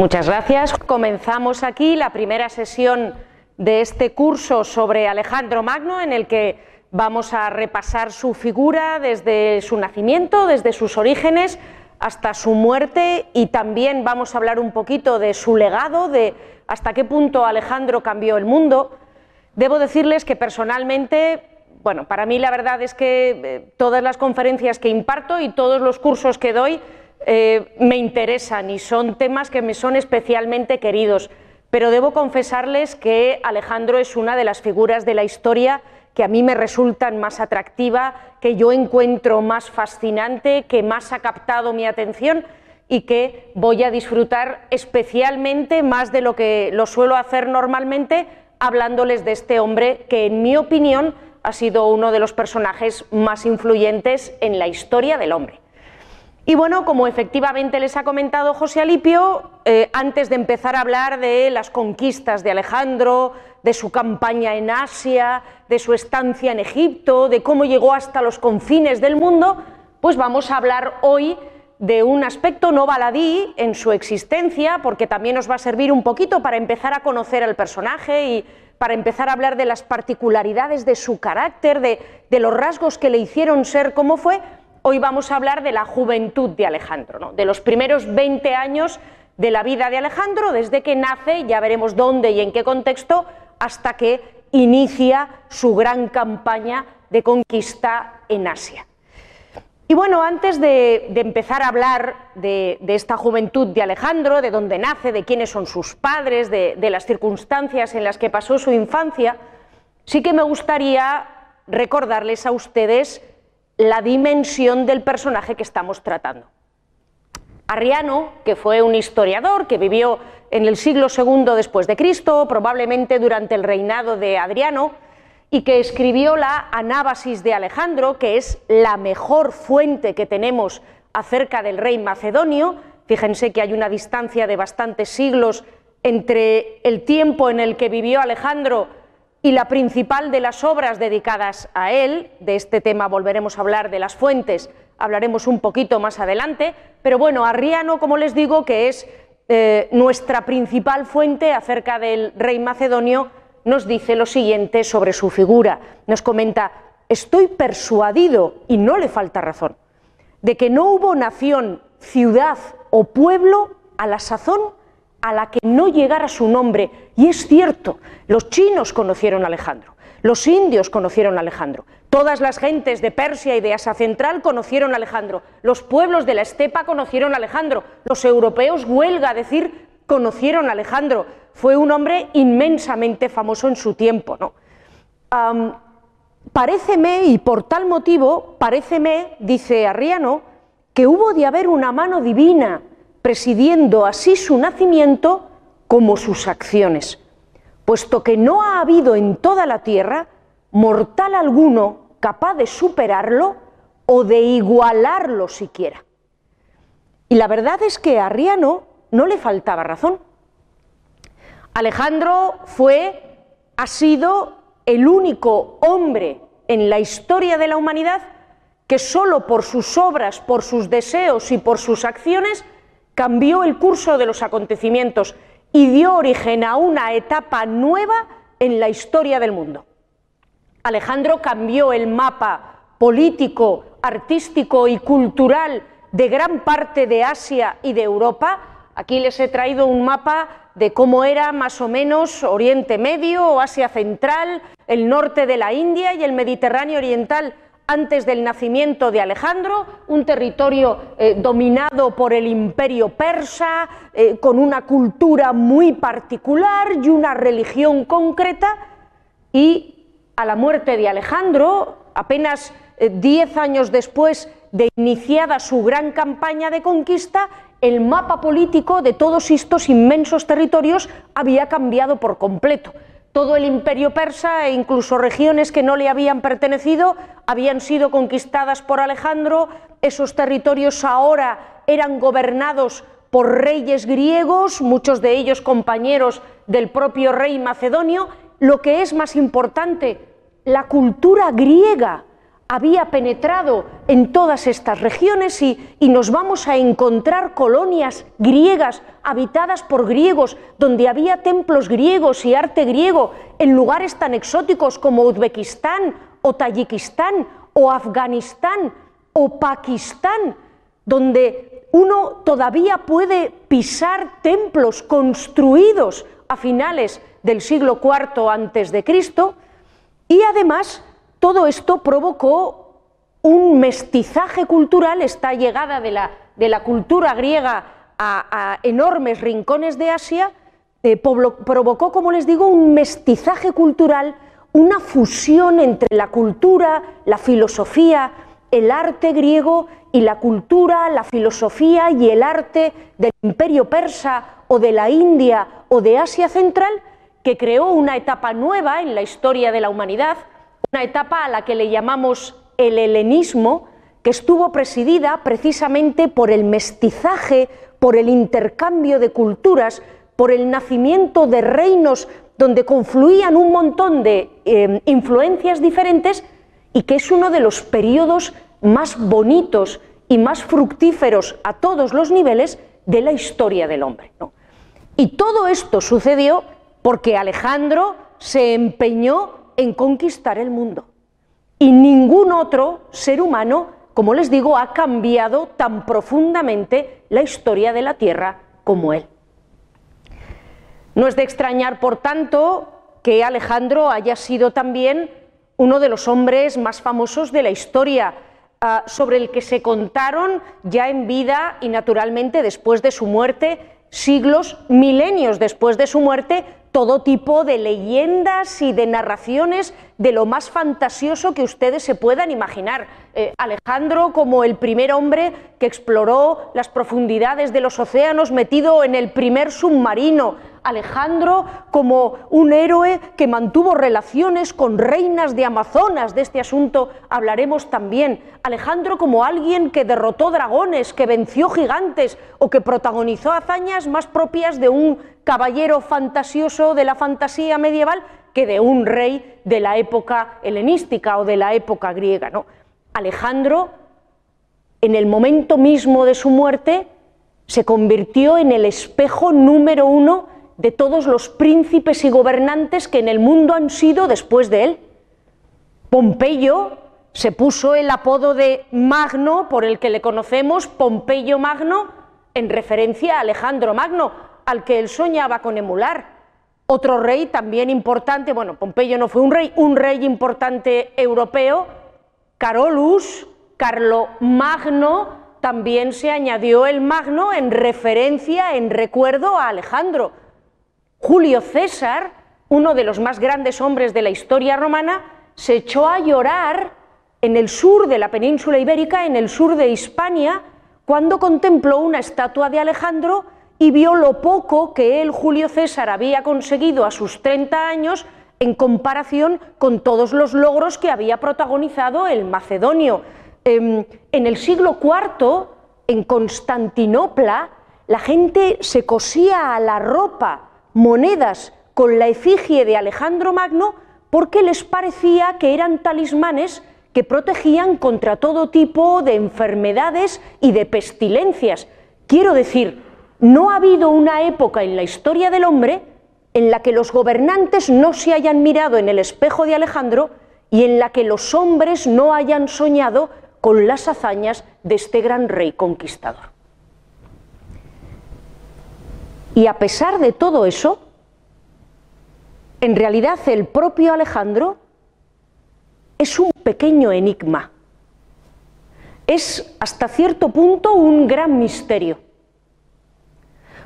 Muchas gracias. Comenzamos aquí la primera sesión de este curso sobre Alejandro Magno en el que vamos a repasar su figura desde su nacimiento, desde sus orígenes hasta su muerte y también vamos a hablar un poquito de su legado, de hasta qué punto Alejandro cambió el mundo. Debo decirles que personalmente, bueno, para mí la verdad es que eh, todas las conferencias que imparto y todos los cursos que doy eh, me interesan y son temas que me son especialmente queridos, pero debo confesarles que Alejandro es una de las figuras de la historia que a mí me resultan más atractiva, que yo encuentro más fascinante, que más ha captado mi atención y que voy a disfrutar especialmente más de lo que lo suelo hacer normalmente hablándoles de este hombre que en mi opinión ha sido uno de los personajes más influyentes en la historia del hombre. Y bueno, como efectivamente les ha comentado José Alipio, eh, antes de empezar a hablar de las conquistas de Alejandro, de su campaña en Asia, de su estancia en Egipto, de cómo llegó hasta los confines del mundo, pues vamos a hablar hoy de un aspecto no baladí en su existencia, porque también nos va a servir un poquito para empezar a conocer al personaje y para empezar a hablar de las particularidades de su carácter, de, de los rasgos que le hicieron ser como fue, Hoy vamos a hablar de la juventud de Alejandro, de los primeros 20 años de la vida de Alejandro, desde que nace, ya veremos dónde y en qué contexto, hasta que inicia su gran campaña de conquista en Asia. Y bueno, antes de, empezar a hablar de, esta juventud de Alejandro, de dónde nace, de quiénes son sus padres, de las circunstancias en las que pasó su infancia, sí que me gustaría recordarles a ustedes la dimensión del personaje que estamos tratando. Arriano, que fue un historiador que vivió en el siglo II después de Cristo, probablemente durante el reinado de Adriano, y que escribió la Anábasis de Alejandro, que es la mejor fuente que tenemos acerca del rey macedonio. Fíjense que hay una distancia de bastantes siglos entre el tiempo en el que vivió Alejandro y la principal de las obras dedicadas a él, de este tema volveremos a hablar de las fuentes, hablaremos un poquito más adelante, pero bueno, Arriano, como les digo, que es eh, nuestra principal fuente acerca del rey macedonio, nos dice lo siguiente sobre su figura. Nos comenta, estoy persuadido, y no le falta razón, de que no hubo nación, ciudad o pueblo a la sazón a la que no llegara su nombre. Y es cierto, los chinos conocieron a Alejandro, los indios conocieron a Alejandro, todas las gentes de Persia y de Asia Central conocieron a Alejandro, los pueblos de la estepa conocieron a Alejandro, los europeos, huelga decir, conocieron a Alejandro. Fue un hombre inmensamente famoso en su tiempo. ¿no? paréceme, y por tal motivo, paréceme, dice Arriano, que hubo de haber una mano divina presidiendo así su nacimiento como sus acciones, puesto que no ha habido en toda la tierra mortal alguno capaz de superarlo o de igualarlo siquiera. Y la verdad es que a Arriano no le faltaba razón. Alejandro fue, ha sido el único hombre en la historia de la humanidad que solo por sus obras, por sus deseos y por sus acciones cambió el curso de los acontecimientos y dio origen a una etapa nueva en la historia del mundo. Alejandro cambió el mapa político, artístico y cultural de gran parte de Asia y de Europa. Aquí les he traído un mapa de cómo era más o menos Oriente Medio Asia Central, el norte de la India y el Mediterráneo Oriental antes del nacimiento de Alejandro, un territorio eh, dominado por el imperio persa, eh, con una cultura muy particular y una religión concreta, y a la muerte de Alejandro, apenas eh, diez años después de iniciada su gran campaña de conquista, el mapa político de todos estos inmensos territorios había cambiado por completo todo el imperio persa e incluso regiones que no le habían pertenecido habían sido conquistadas por Alejandro, esos territorios ahora eran gobernados por reyes griegos, muchos de ellos compañeros del propio rey macedonio, lo que es más importante, la cultura griega había penetrado en todas estas regiones y, y, nos vamos a encontrar colonias griegas habitadas por griegos, donde había templos griegos y arte griego en lugares tan exóticos como Uzbekistán o Tayikistán o Afganistán o Pakistán, donde uno todavía puede pisar templos construidos a finales del siglo IV antes de Cristo y además todo esto provocó un mestizaje cultural, esta llegada de la, de la cultura griega a, enormes rincones de Asia, eh, provocó, como les digo, un mestizaje cultural, una fusión entre la cultura, la filosofía, el arte griego y la cultura, la filosofía y el arte del imperio persa o de la India o de Asia Central, que creó una etapa nueva en la historia de la humanidad, una etapa a la que le llamamos el helenismo, que estuvo presidida precisamente por el mestizaje, por el intercambio de culturas, por el nacimiento de reinos donde confluían un montón de eh, influencias diferentes y que es uno de los periodos más bonitos y más fructíferos a todos los niveles de la historia del hombre. Y todo esto sucedió porque Alejandro se empeñó en conquistar el mundo. Y ningún otro ser humano, como les digo, ha cambiado tan profundamente la historia de la Tierra como él. No es de extrañar, por tanto, que Alejandro haya sido también uno de los hombres más famosos de la historia, ah, sobre el que se contaron ya en vida y naturalmente después de su muerte, siglos, milenios después de su muerte, todo tipo de leyendas y de narraciones de lo más fantasioso que ustedes se puedan imaginar. Eh, Alejandro como el primer hombre que exploró las profundidades de los océanos metido en el primer submarino, Alejandro como un héroe que mantuvo relaciones con reinas de Amazonas, de este asunto hablaremos también. Alejandro como alguien que derrotó dragones, que venció gigantes o que protagonizó hazañas más propias de un caballero fantasioso de la fantasía medieval que de un rey de la época helenística o de la época griega. ¿no? Alejandro, en el momento mismo de su muerte, se convirtió en el espejo número uno de todos los príncipes y gobernantes que en el mundo han sido después de él. Pompeyo se puso el apodo de Magno, por el que le conocemos, Pompeyo Magno, en referencia a Alejandro Magno, al que él soñaba con emular. Otro rey también importante, bueno, Pompeyo no fue un rey, un rey importante europeo, Carolus, Carlo Magno, también se añadió el Magno en referencia, en recuerdo a Alejandro. Julio César, uno de los más grandes hombres de la historia romana, se echó a llorar en el sur de la península ibérica, en el sur de Hispania, cuando contempló una estatua de Alejandro y vio lo poco que él, Julio César, había conseguido a sus 30 años en comparación con todos los logros que había protagonizado el macedonio. Em, en el siglo IV, en Constantinopla, la gente se cosía a la ropa monedas con la efigie de Alejandro Magno porque les parecía que eran talismanes que protegían contra todo tipo de enfermedades y de pestilencias. Quiero decir, no ha habido una época en la historia del hombre en la que los gobernantes no se hayan mirado en el espejo de Alejandro y en la que los hombres no hayan soñado con las hazañas de este gran rey conquistador. Y a pesar de todo eso, en realidad el propio Alejandro es un pequeño enigma. Es hasta cierto punto un gran misterio.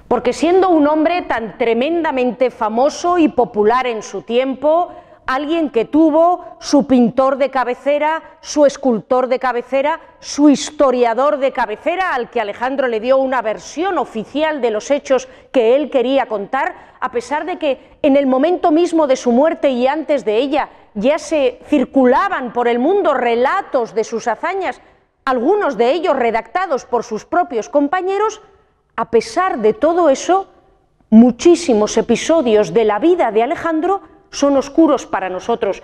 Porque siendo un hombre tan tremendamente famoso y popular en su tiempo, alguien que tuvo su pintor de cabecera, su escultor de cabecera, su historiador de cabecera, al que Alejandro le dio una versión oficial de los hechos que él quería contar, a pesar de que en el momento mismo de su muerte y antes de ella ya se circulaban por el mundo relatos de sus hazañas, algunos de ellos redactados por sus propios compañeros, a pesar de todo eso, muchísimos episodios de la vida de Alejandro son oscuros para nosotros.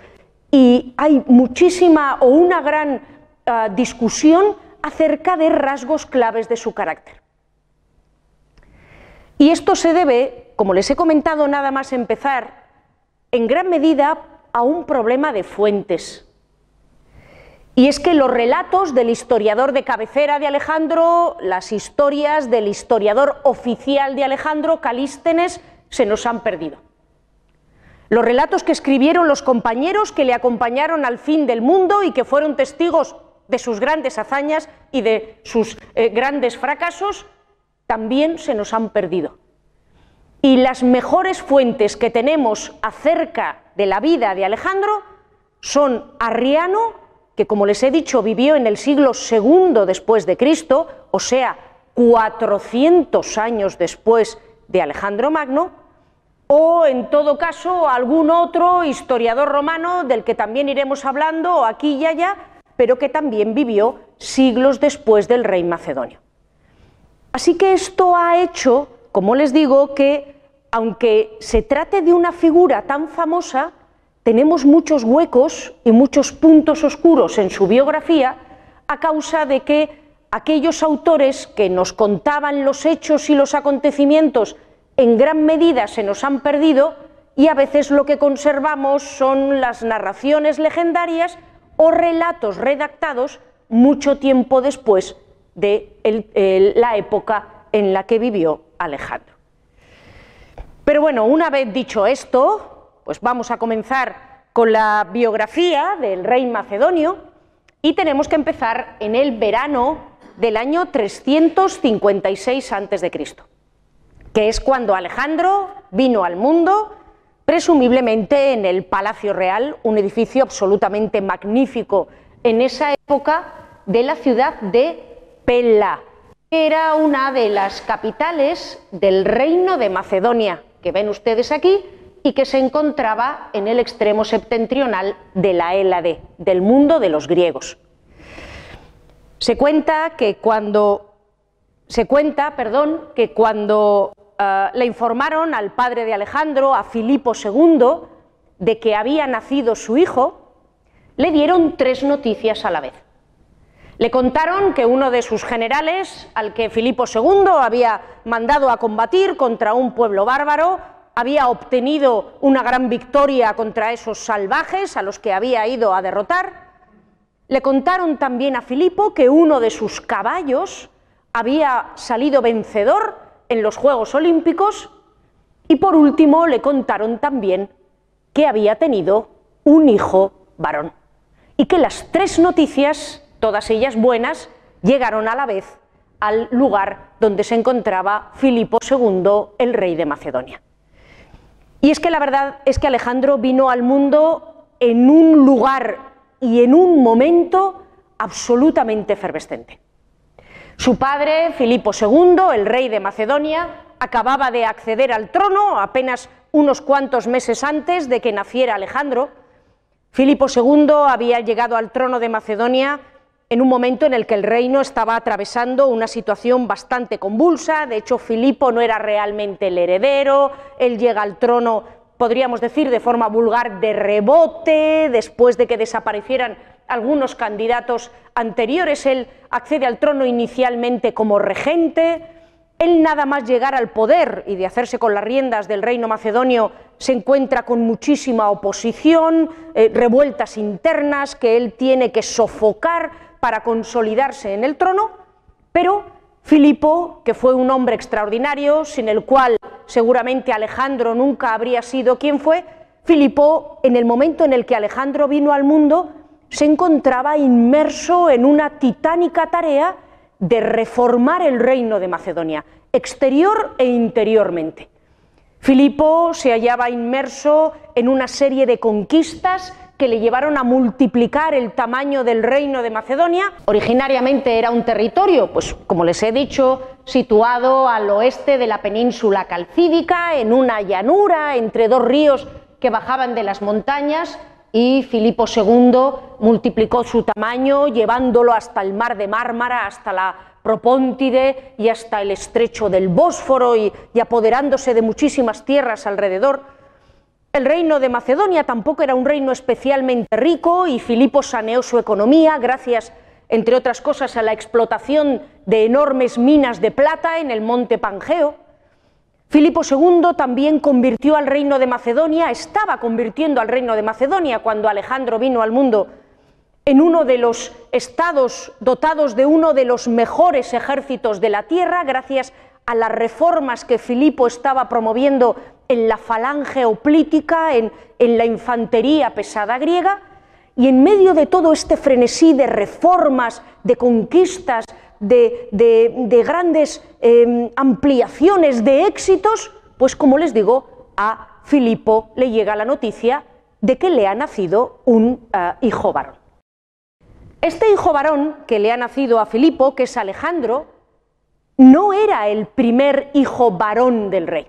y hay muchísima o una gran ah, discusión acerca de rasgos claves de su carácter. Y esto se debe, como les he comentado nada más empezar, en gran medida a un problema de fuentes. Y es que los relatos del historiador de cabecera de Alejandro, las historias del historiador oficial de Alejandro, Calístenes, se nos han perdido. Los relatos que escribieron los compañeros que le acompañaron al fin del mundo y que fueron testigos de sus grandes hazañas y de sus eh, grandes fracasos, también se nos han perdido. Y las mejores fuentes que tenemos acerca de la vida de Alejandro son Arriano, que como les he dicho vivió en el siglo II después de Cristo, o sea, 400 años después de Alejandro Magno, o en todo caso algún otro historiador romano del que también iremos hablando aquí y allá, pero que también vivió siglos después del rey macedonio. Así que esto ha hecho, como les digo, que aunque se trate de una figura tan famosa, tenemos muchos huecos y muchos puntos oscuros en su biografía a causa de que aquellos autores que nos contaban los hechos y los acontecimientos en gran medida se nos han perdido y a veces lo que conservamos son las narraciones legendarias o relatos redactados mucho tiempo después de la época en la que vivió Alejandro. Pero bueno, una vez dicho esto, pues vamos a comenzar con la biografía del rey macedonio y tenemos que empezar en el verano del año 356 a.C., que es cuando Alejandro vino al mundo presumiblemente en el Palacio Real, un edificio absolutamente magnífico en esa época de la ciudad de Pella, que era una de las capitales del reino de Macedonia, que ven ustedes aquí, y que se encontraba en el extremo septentrional de la Hélade, del mundo de los griegos. Se cuenta que cuando se cuenta, perdón, que cuando eh, le informaron al padre de Alejandro, a Filipo II, de que había nacido su hijo, le dieron tres noticias a la vez. Le contaron que uno de sus generales, al que Filipo II había mandado a combatir contra un pueblo bárbaro, había obtenido una gran victoria contra esos salvajes a los que había ido a derrotar. Le contaron también a Filipo que uno de sus caballos había salido vencedor en los Juegos Olímpicos y por último le contaron también que había tenido un hijo varón y que las tres noticias, todas ellas buenas, llegaron a la vez al lugar donde se encontraba Filipo II, el rey de Macedonia. Y es que la verdad es que Alejandro vino al mundo en un lugar y en un momento absolutamente efervescente. Su padre, Filipo II, el rey de Macedonia, acababa de acceder al trono apenas unos cuantos meses antes de que naciera Alejandro. Filipo II había llegado al trono de Macedonia en un momento en el que el reino estaba atravesando una situación bastante convulsa. De hecho, Filipo no era realmente el heredero. Él llega al trono, podríamos decir de forma vulgar, de rebote, después de que desaparecieran algunos candidatos anteriores. Él accede al trono inicialmente como regente. Él nada más llegar al poder y de hacerse con las riendas del reino macedonio se encuentra con muchísima oposición, eh, revueltas internas que él tiene que sofocar para consolidarse en el trono, pero Filipo, que fue un hombre extraordinario, sin el cual seguramente Alejandro nunca habría sido quien fue, Filipo, en el momento en el que Alejandro vino al mundo, se encontraba inmerso en una titánica tarea de reformar el reino de Macedonia, exterior e interiormente. Filipo se hallaba inmerso en una serie de conquistas que le llevaron a multiplicar el tamaño del reino de Macedonia. Originariamente era un territorio, pues como les he dicho, situado al oeste de la península calcídica, en una llanura entre dos ríos que bajaban de las montañas y Filipo II multiplicó su tamaño llevándolo hasta el mar de Mármara, hasta la Propóntide y hasta el estrecho del Bósforo y, apoderándose de muchísimas tierras alrededor. El reino de Macedonia tampoco era un reino especialmente rico y Filipo saneó su economía gracias, entre otras cosas, a la explotación de enormes minas de plata en el monte Pangeo. Filipo II también convirtió al reino de Macedonia, estaba convirtiendo al reino de Macedonia cuando Alejandro vino al mundo en uno de los estados dotados de uno de los mejores ejércitos de la tierra, gracias a las reformas que Filipo estaba promoviendo en la falange oplítica, en, en la infantería pesada griega, y en medio de todo este frenesí de reformas, de conquistas, de, grandes em, ampliaciones, de éxitos, pues como les digo, a Filipo le llega la noticia de que le ha nacido un eh, hijo varón. Este hijo varón que le ha nacido a Filipo, que es Alejandro, no era el primer hijo varón del rey.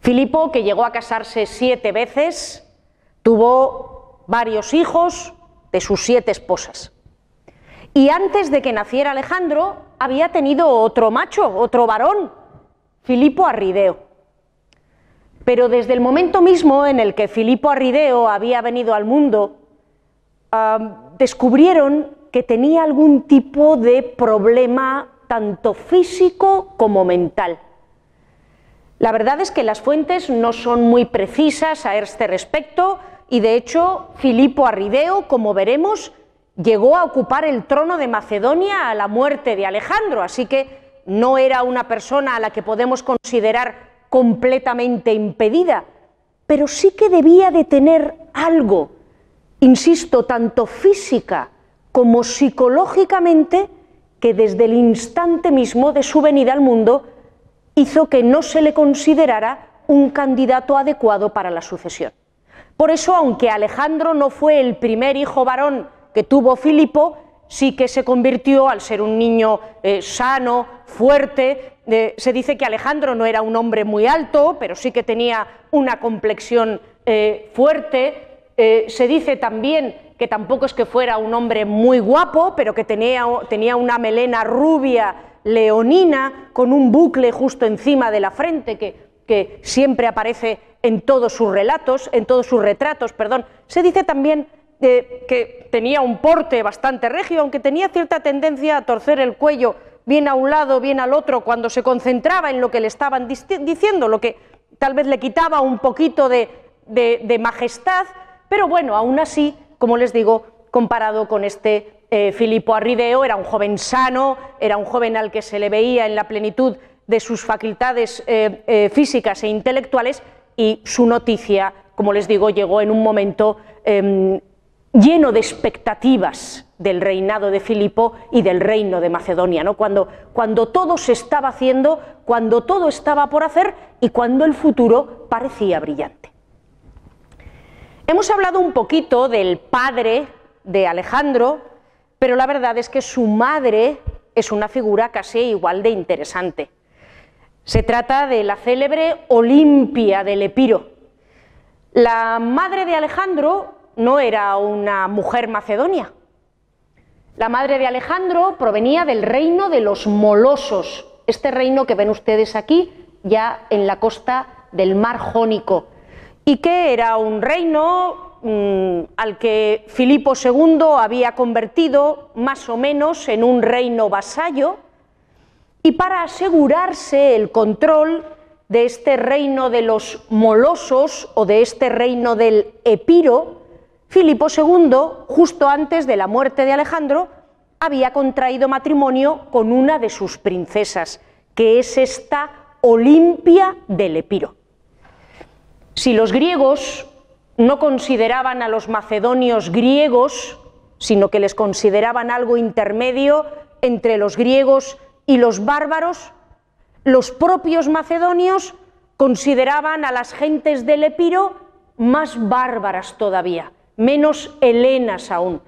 Filipo, que llegó a casarse siete veces, tuvo varios hijos de sus siete esposas. Y antes de que naciera Alejandro, había tenido otro macho, otro varón, Filipo Arrideo. Pero desde el momento mismo en el que Filipo Arrideo había venido al mundo, descubrieron que tenía algún tipo de problema tanto físico como mental. La verdad es que las fuentes no son muy precisas a este respecto y de hecho Filipo Arrideo, como veremos, llegó a ocupar el trono de Macedonia a la muerte de Alejandro, así que no era una persona a la que podemos considerar completamente impedida, pero sí que debía de tener algo, insisto, tanto física como psicológicamente, que desde el instante mismo de su venida al mundo hizo que no se le considerara un candidato adecuado para la sucesión. Por eso, aunque Alejandro no fue el primer hijo varón que tuvo Filipo sí que se convirtió, al ser un niño eh, sano, fuerte, eh, se dice que Alejandro no era un hombre muy alto, pero sí que tenía una complexión eh, fuerte, se dice también que tampoco es que fuera un hombre muy guapo, pero que tenía, tenía una melena rubia, leonina, con un bucle justo encima de la frente que, que siempre aparece en todos sus relatos, en todos sus retratos, perdón. Se dice también que tenía un porte bastante regio, aunque tenía cierta tendencia a torcer el cuello bien a un lado, bien al otro, cuando se concentraba en lo que le estaban diciendo, lo que tal vez le quitaba un poquito de, majestad, pero bueno, aún así, como les digo, comparado con este eh, Filipo Arrideo, era un joven sano, era un joven al que se le veía en la plenitud de sus facultades eh, eh, físicas e intelectuales y su noticia, como les digo, llegó en un momento em, lleno de expectativas del reinado de Filipo y del reino de Macedonia, ¿no? cuando, cuando todo se estaba haciendo, cuando todo estaba por hacer y cuando el futuro parecía brillante. Hemos hablado un poquito del padre de Alejandro, pero la verdad es que su madre es una figura casi igual de interesante. Se trata de la célebre Olimpia del Epiro. La madre de Alejandro no era una mujer macedonia. La madre de Alejandro provenía del reino de los molosos, este reino que ven ustedes aquí, ya en la costa del mar Jónico, y que era un reino mm, al que Filipo II había convertido más o menos en un reino vasallo, y para asegurarse el control de este reino de los molosos o de este reino del Epiro, Filipo II, justo antes de la muerte de Alejandro, había contraído matrimonio con una de sus princesas, que es esta Olimpia del Epiro. Si los griegos no consideraban a los macedonios griegos, sino que les consideraban algo intermedio entre los griegos y los bárbaros, los propios macedonios consideraban a las gentes del Epiro más bárbaras todavía menos helenas aún.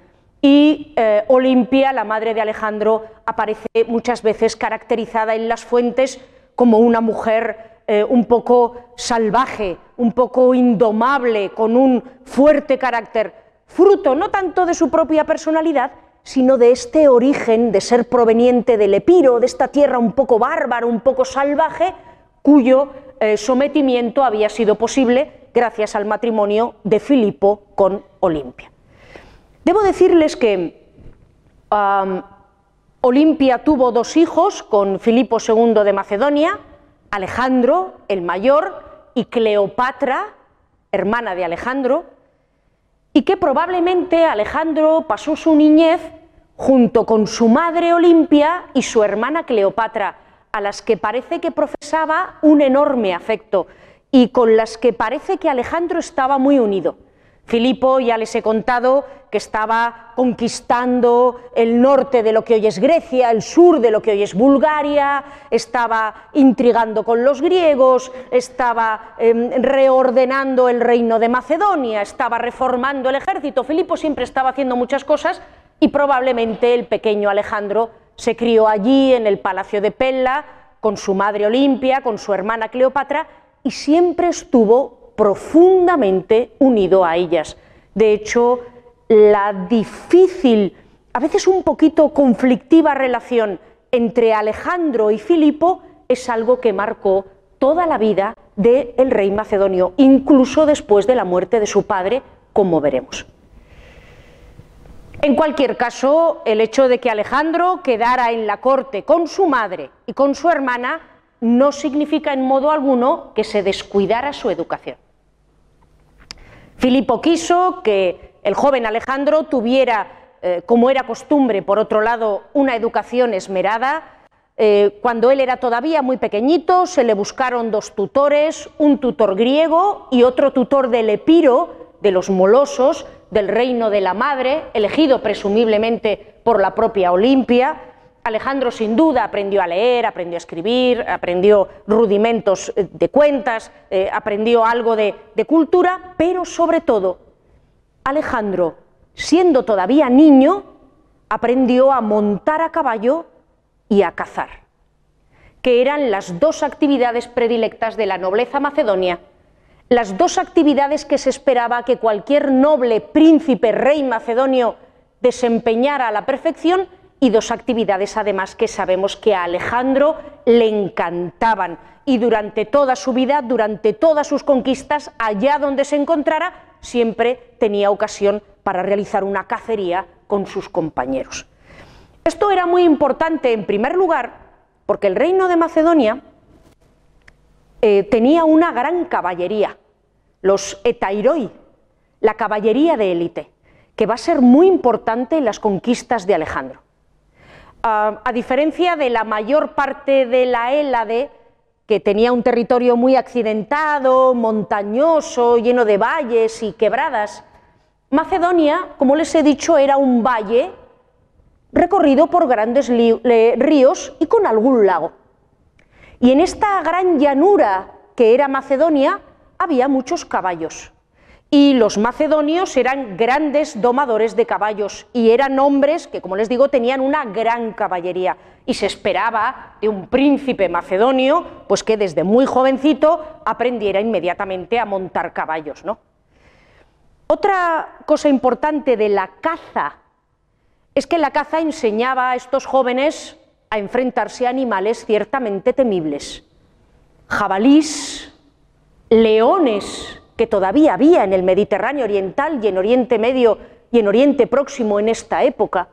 Y eh, Olimpia, la madre de Alejandro, aparece muchas veces caracterizada en las fuentes como una mujer eh, un poco salvaje, un poco indomable, con un fuerte carácter, fruto no tanto de su propia personalidad, sino de este origen de ser proveniente del Epiro, de esta tierra un poco bárbara, un poco salvaje, cuyo eh, sometimiento había sido posible gracias al matrimonio de Filipo con Olimpia. Debo decirles que Olimpia tuvo dos hijos con Filipo II de Macedonia, Alejandro, el mayor, y Cleopatra, hermana de Alejandro, y que probablemente Alejandro pasó su niñez junto con su madre Olimpia y su hermana Cleopatra, a las que parece que profesaba un enorme afecto y con las que parece que Alejandro estaba muy unido. Filipo, ya les he contado que estaba conquistando el norte de lo que hoy es Grecia, el sur de lo que hoy es Bulgaria, estaba intrigando con los griegos, estaba em, reordenando el reino de Macedonia, estaba reformando el ejército. Filipo siempre estaba haciendo muchas cosas y probablemente el pequeño Alejandro se crió allí en el palacio de Pella con su madre Olimpia, con su hermana Cleopatra y siempre estuvo profundamente unido a ellas. De hecho, la difícil, a veces un poquito conflictiva relación entre Alejandro y Filipo es algo que marcó toda la vida del rey macedonio, incluso después de la muerte de su padre, como veremos. En cualquier caso, el hecho de que Alejandro quedara en la corte con su madre y con su hermana no significa en modo alguno que se descuidara su educación. Filipo quiso que el joven Alejandro tuviera, eh, como era costumbre, por otro lado, una educación esmerada. Eh, cuando él era todavía muy pequeñito, se le buscaron dos tutores, un tutor griego y otro tutor del Epiro, de los molosos, del reino de la madre, elegido presumiblemente por la propia Olimpia. Alejandro sin duda aprendió a leer, aprendió a escribir, aprendió rudimentos eh, de cuentas, eh, aprendió algo de, de cultura, pero sobre todo Alejandro, siendo todavía niño, aprendió a montar a caballo y a cazar, que eran las dos actividades predilectas de la nobleza macedonia, las dos actividades que se esperaba que cualquier noble, príncipe, rey macedonio desempeñara a la perfección y dos actividades además que sabemos que a Alejandro le encantaban y durante toda su vida, durante todas sus conquistas, allá donde se encontrara, siempre tenía ocasión para realizar una cacería con sus compañeros. Esto era muy importante en primer lugar porque el reino de Macedonia eh, tenía una gran caballería, los etairoi, la caballería de élite, que va a ser muy importante en las conquistas de Alejandro a diferencia de la mayor parte de la Hélade, que tenía un territorio muy accidentado, montañoso, lleno de valles y quebradas, Macedonia, como les he dicho, era un valle recorrido por grandes ríos y con algún lago. Y en esta gran llanura que era Macedonia había muchos caballos y los macedonios eran grandes domadores de caballos y eran hombres que, como les digo, tenían una gran caballería y se esperaba de un príncipe macedonio pues que desde muy jovencito aprendiera inmediatamente a montar caballos, ¿no? Otra cosa importante de la caza es que la caza enseñaba a estos jóvenes a enfrentarse a animales ciertamente temibles. Jabalís, leones, que todavía había en el Mediterráneo Oriental y en Oriente Medio y en Oriente Próximo en esta época.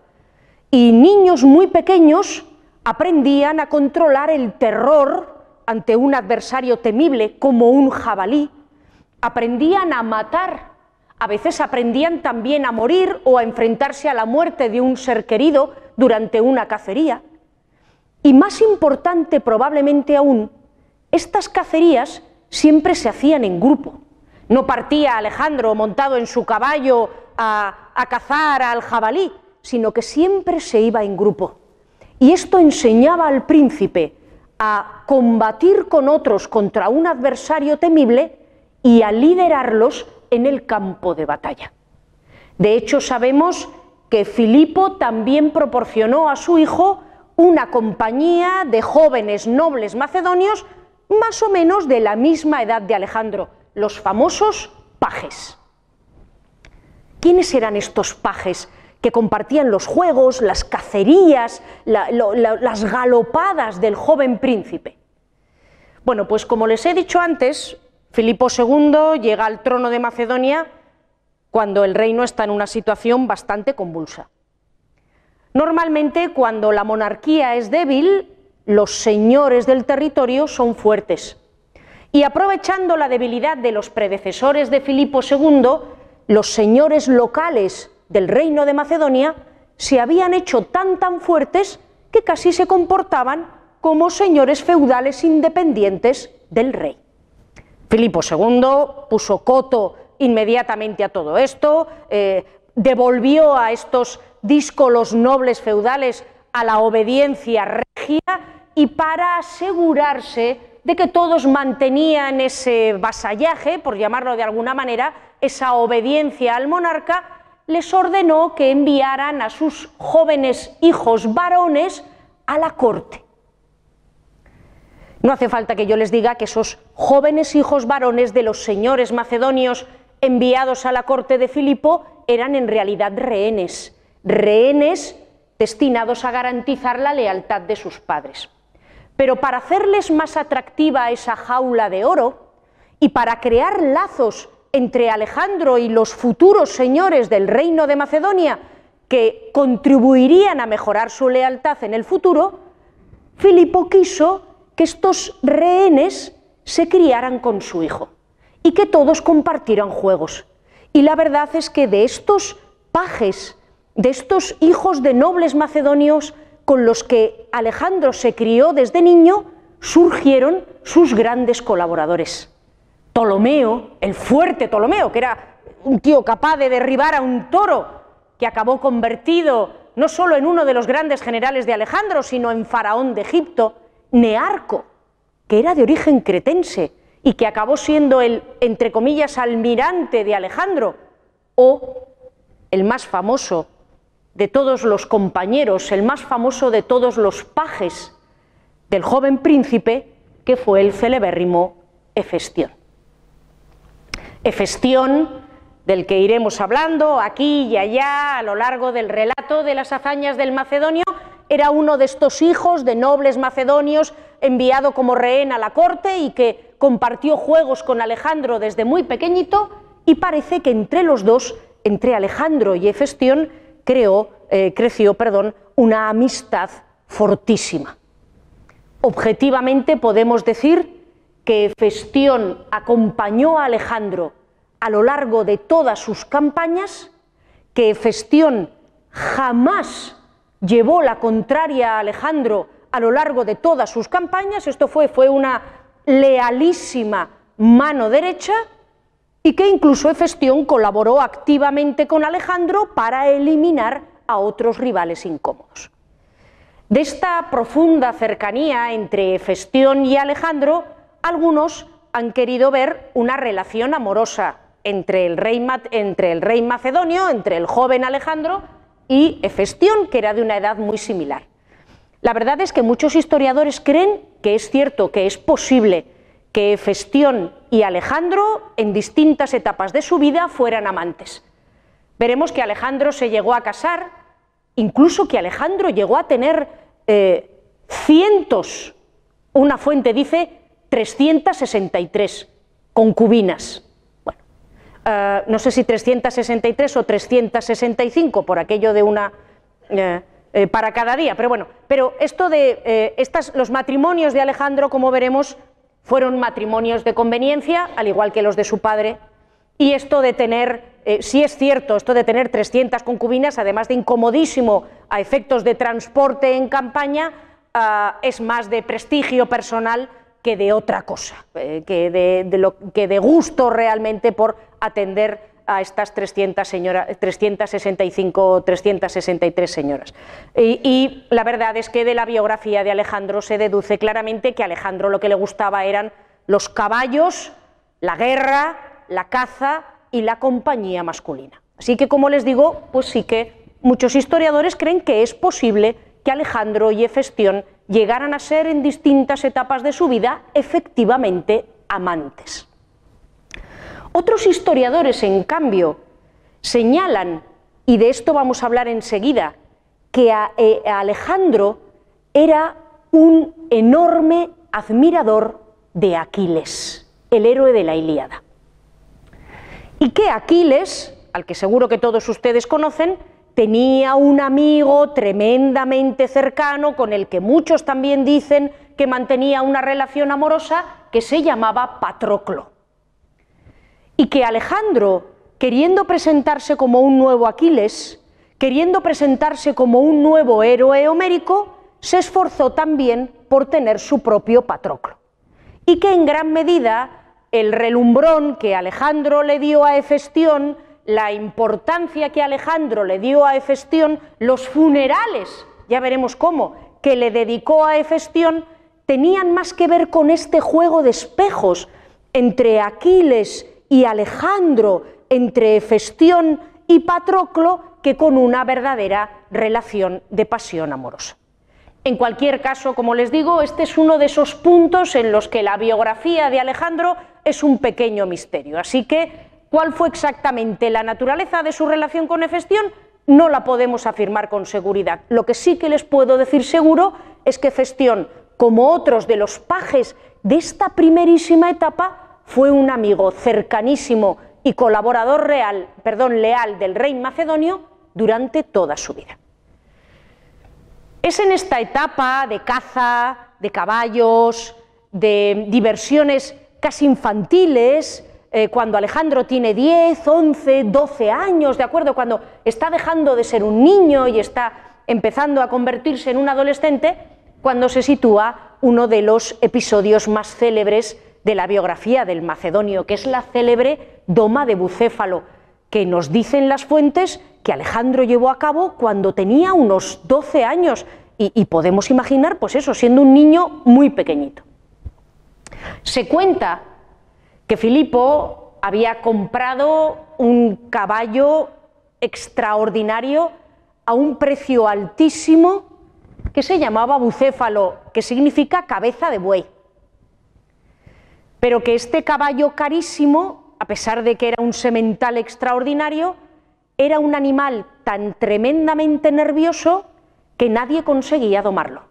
Y niños muy pequeños aprendían a controlar el terror ante un adversario temible como un jabalí, aprendían a matar, a veces aprendían también a morir o a enfrentarse a la muerte de un ser querido durante una cacería. Y más importante probablemente aún, estas cacerías siempre se hacían en grupo. No partía Alejandro montado en su caballo a, cazar al jabalí, sino que siempre se iba en grupo. Y esto enseñaba al príncipe a combatir con otros contra un adversario temible y a liderarlos en el campo de batalla. De hecho, sabemos que Filipo también proporcionó a su hijo una compañía de jóvenes nobles macedonios más o menos de la misma edad de Alejandro, los famosos pajes. ¿Quiénes eran estos pajes que compartían los juegos, las cacerías, las galopadas del joven príncipe? Bueno, pues como les he dicho antes, Filipo II llega al trono de Macedonia cuando el reino está en una situación bastante convulsa. Normalmente cuando la monarquía es débil, los señores del territorio son fuertes. Y aprovechando la debilidad de los predecesores de Filipo II, los señores locales del reino de Macedonia se habían hecho tan tan fuertes que casi se comportaban como señores feudales independientes del rey. Filipo II puso coto inmediatamente a todo esto, eh, devolvió a estos díscolos nobles feudales a la obediencia regia y para asegurarse de que todos mantenían ese vasallaje, por llamarlo de alguna manera, esa obediencia al monarca, les ordenó que enviaran a sus jóvenes hijos varones a la corte. No hace falta que yo les diga que esos jóvenes hijos varones de los señores macedonios enviados a la corte de Filipo eran en realidad rehenes, rehenes destinados a garantizar la lealtad de sus padres. Pero para hacerles más atractiva esa jaula de oro y para crear lazos entre Alejandro y los futuros señores del reino de Macedonia que contribuirían a mejorar su lealtad en el futuro, Filipo quiso que estos rehenes se criaran con su hijo y que todos compartieran juegos. Y la verdad es que de estos pajes, de estos hijos de nobles macedonios con los que Alejandro se crió desde niño, surgieron sus grandes colaboradores. Ptolomeo, el fuerte Ptolomeo, que era un tío capaz de derribar a un toro, que acabó convertido no solo en uno de los grandes generales de Alejandro, sino en faraón de Egipto, Nearco, que era de origen cretense, y que acabó siendo el, entre comillas, almirante de Alejandro, o el más famoso de todos los compañeros, el más famoso de todos los pajes del joven príncipe, que fue el celebérrimo Hefestión. Hefestión, del que iremos hablando aquí y allá a lo largo del relato de las hazañas del macedonio, era uno de estos hijos de nobles macedonios enviado como rehén a la corte y que compartió juegos con Alejandro desde muy pequeñito y parece que entre los dos, entre Alejandro y Hefestión, creó, eh, creció perdón, una amistad fortísima. Objetivamente podemos decir que Hefestión acompañó a Alejandro a lo largo de todas sus campañas, que Hefestión jamás llevó la contraria a Alejandro a lo largo de todas sus campañas, esto fue, fue una lealísima mano derecha y que incluso Hefestión colaboró activamente con Alejandro para eliminar a otros rivales incómodos. De esta profunda cercanía entre Hefestión y Alejandro, algunos han querido ver una relación amorosa entre el rey, macedonio, entre el joven Alejandro y Hefestión, que era de una edad muy similar. La verdad es que muchos historiadores creen que es cierto, que es posible que Hefestión y Alejandro en distintas etapas de su vida fueran amantes. Veremos que Alejandro se llegó a casar, incluso que Alejandro llegó a tener eh, cientos, una fuente dice 363 concubinas. Eh, no sé si 363 o 365 por aquello de una eh, para cada día, pero bueno, pero esto de los matrimonios de Alejandro, como veremos, fueron matrimonios de conveniencia, al igual que los de su padre, y esto de tener, si es cierto, esto de tener 300 concubinas, además de incomodísimo a efectos de transporte en campaña, es más de prestigio personal que de otra cosa, eh, que, de, lo, que de gusto realmente por atender a estas 300 señoras, 365 o 363 señoras. Y, y, la verdad es que de la biografía de Alejandro se deduce claramente que a Alejandro lo que le gustaba eran los caballos, la guerra, la caza y la compañía masculina. Así que, como les digo, pues sí que muchos historiadores creen que es posible que Alejandro y Hefestión llegaran a ser en distintas etapas de su vida efectivamente amantes. Otros historiadores, en cambio, señalan, y de esto vamos a hablar enseguida, que eh, Alejandro era un enorme admirador de Aquiles, el héroe de la Ilíada. Y que Aquiles, al que seguro que todos ustedes conocen, tenía un amigo tremendamente cercano con el que muchos también dicen que mantenía una relación amorosa que se llamaba Patroclo. Y que Alejandro, queriendo presentarse como un nuevo Aquiles, queriendo presentarse como un nuevo héroe homérico, se esforzó también por tener su propio Patroclo. Y que en gran medida el relumbrón que Alejandro le dio a Hefestión la importancia que Alejandro le dio a Hefestión, los funerales, ya veremos cómo, que le dedicó a Hefestión, tenían más que ver con este juego de espejos entre Aquiles y Alejandro, entre Hefestión y Patroclo, que con una verdadera relación de pasión amorosa. En cualquier caso, como les digo, este es uno de esos puntos en los que la biografía de Alejandro es un pequeño misterio. Así que ¿Cuál fue exactamente la naturaleza de su relación con Hefestión? No la podemos afirmar con seguridad. Lo que sí que les puedo decir seguro es que Hefestión, como otros de los pajes de esta primerísima etapa, fue un amigo cercanísimo y colaborador real, perdón, leal del rey macedonio durante toda su vida. Es en esta etapa de caza, de caballos, de diversiones casi infantiles, eh, cuando Alejandro tiene 10, 11, 12 años, ¿de acuerdo? Cuando está dejando de ser un niño y está empezando a convertirse en un adolescente, cuando se sitúa uno de los episodios más célebres de la biografía del macedonio, que es la célebre Doma de Bucéfalo, que nos dicen las fuentes que Alejandro llevó a cabo cuando tenía unos 12 años y, y podemos imaginar, pues eso, siendo un niño muy pequeñito. Se cuenta que Filipo había comprado un caballo extraordinario a un precio altísimo que se llamaba bucéfalo, que significa cabeza de buey. Pero que este caballo carísimo, a pesar de que era un semental extraordinario, era un animal tan tremendamente nervioso que nadie conseguía domarlo.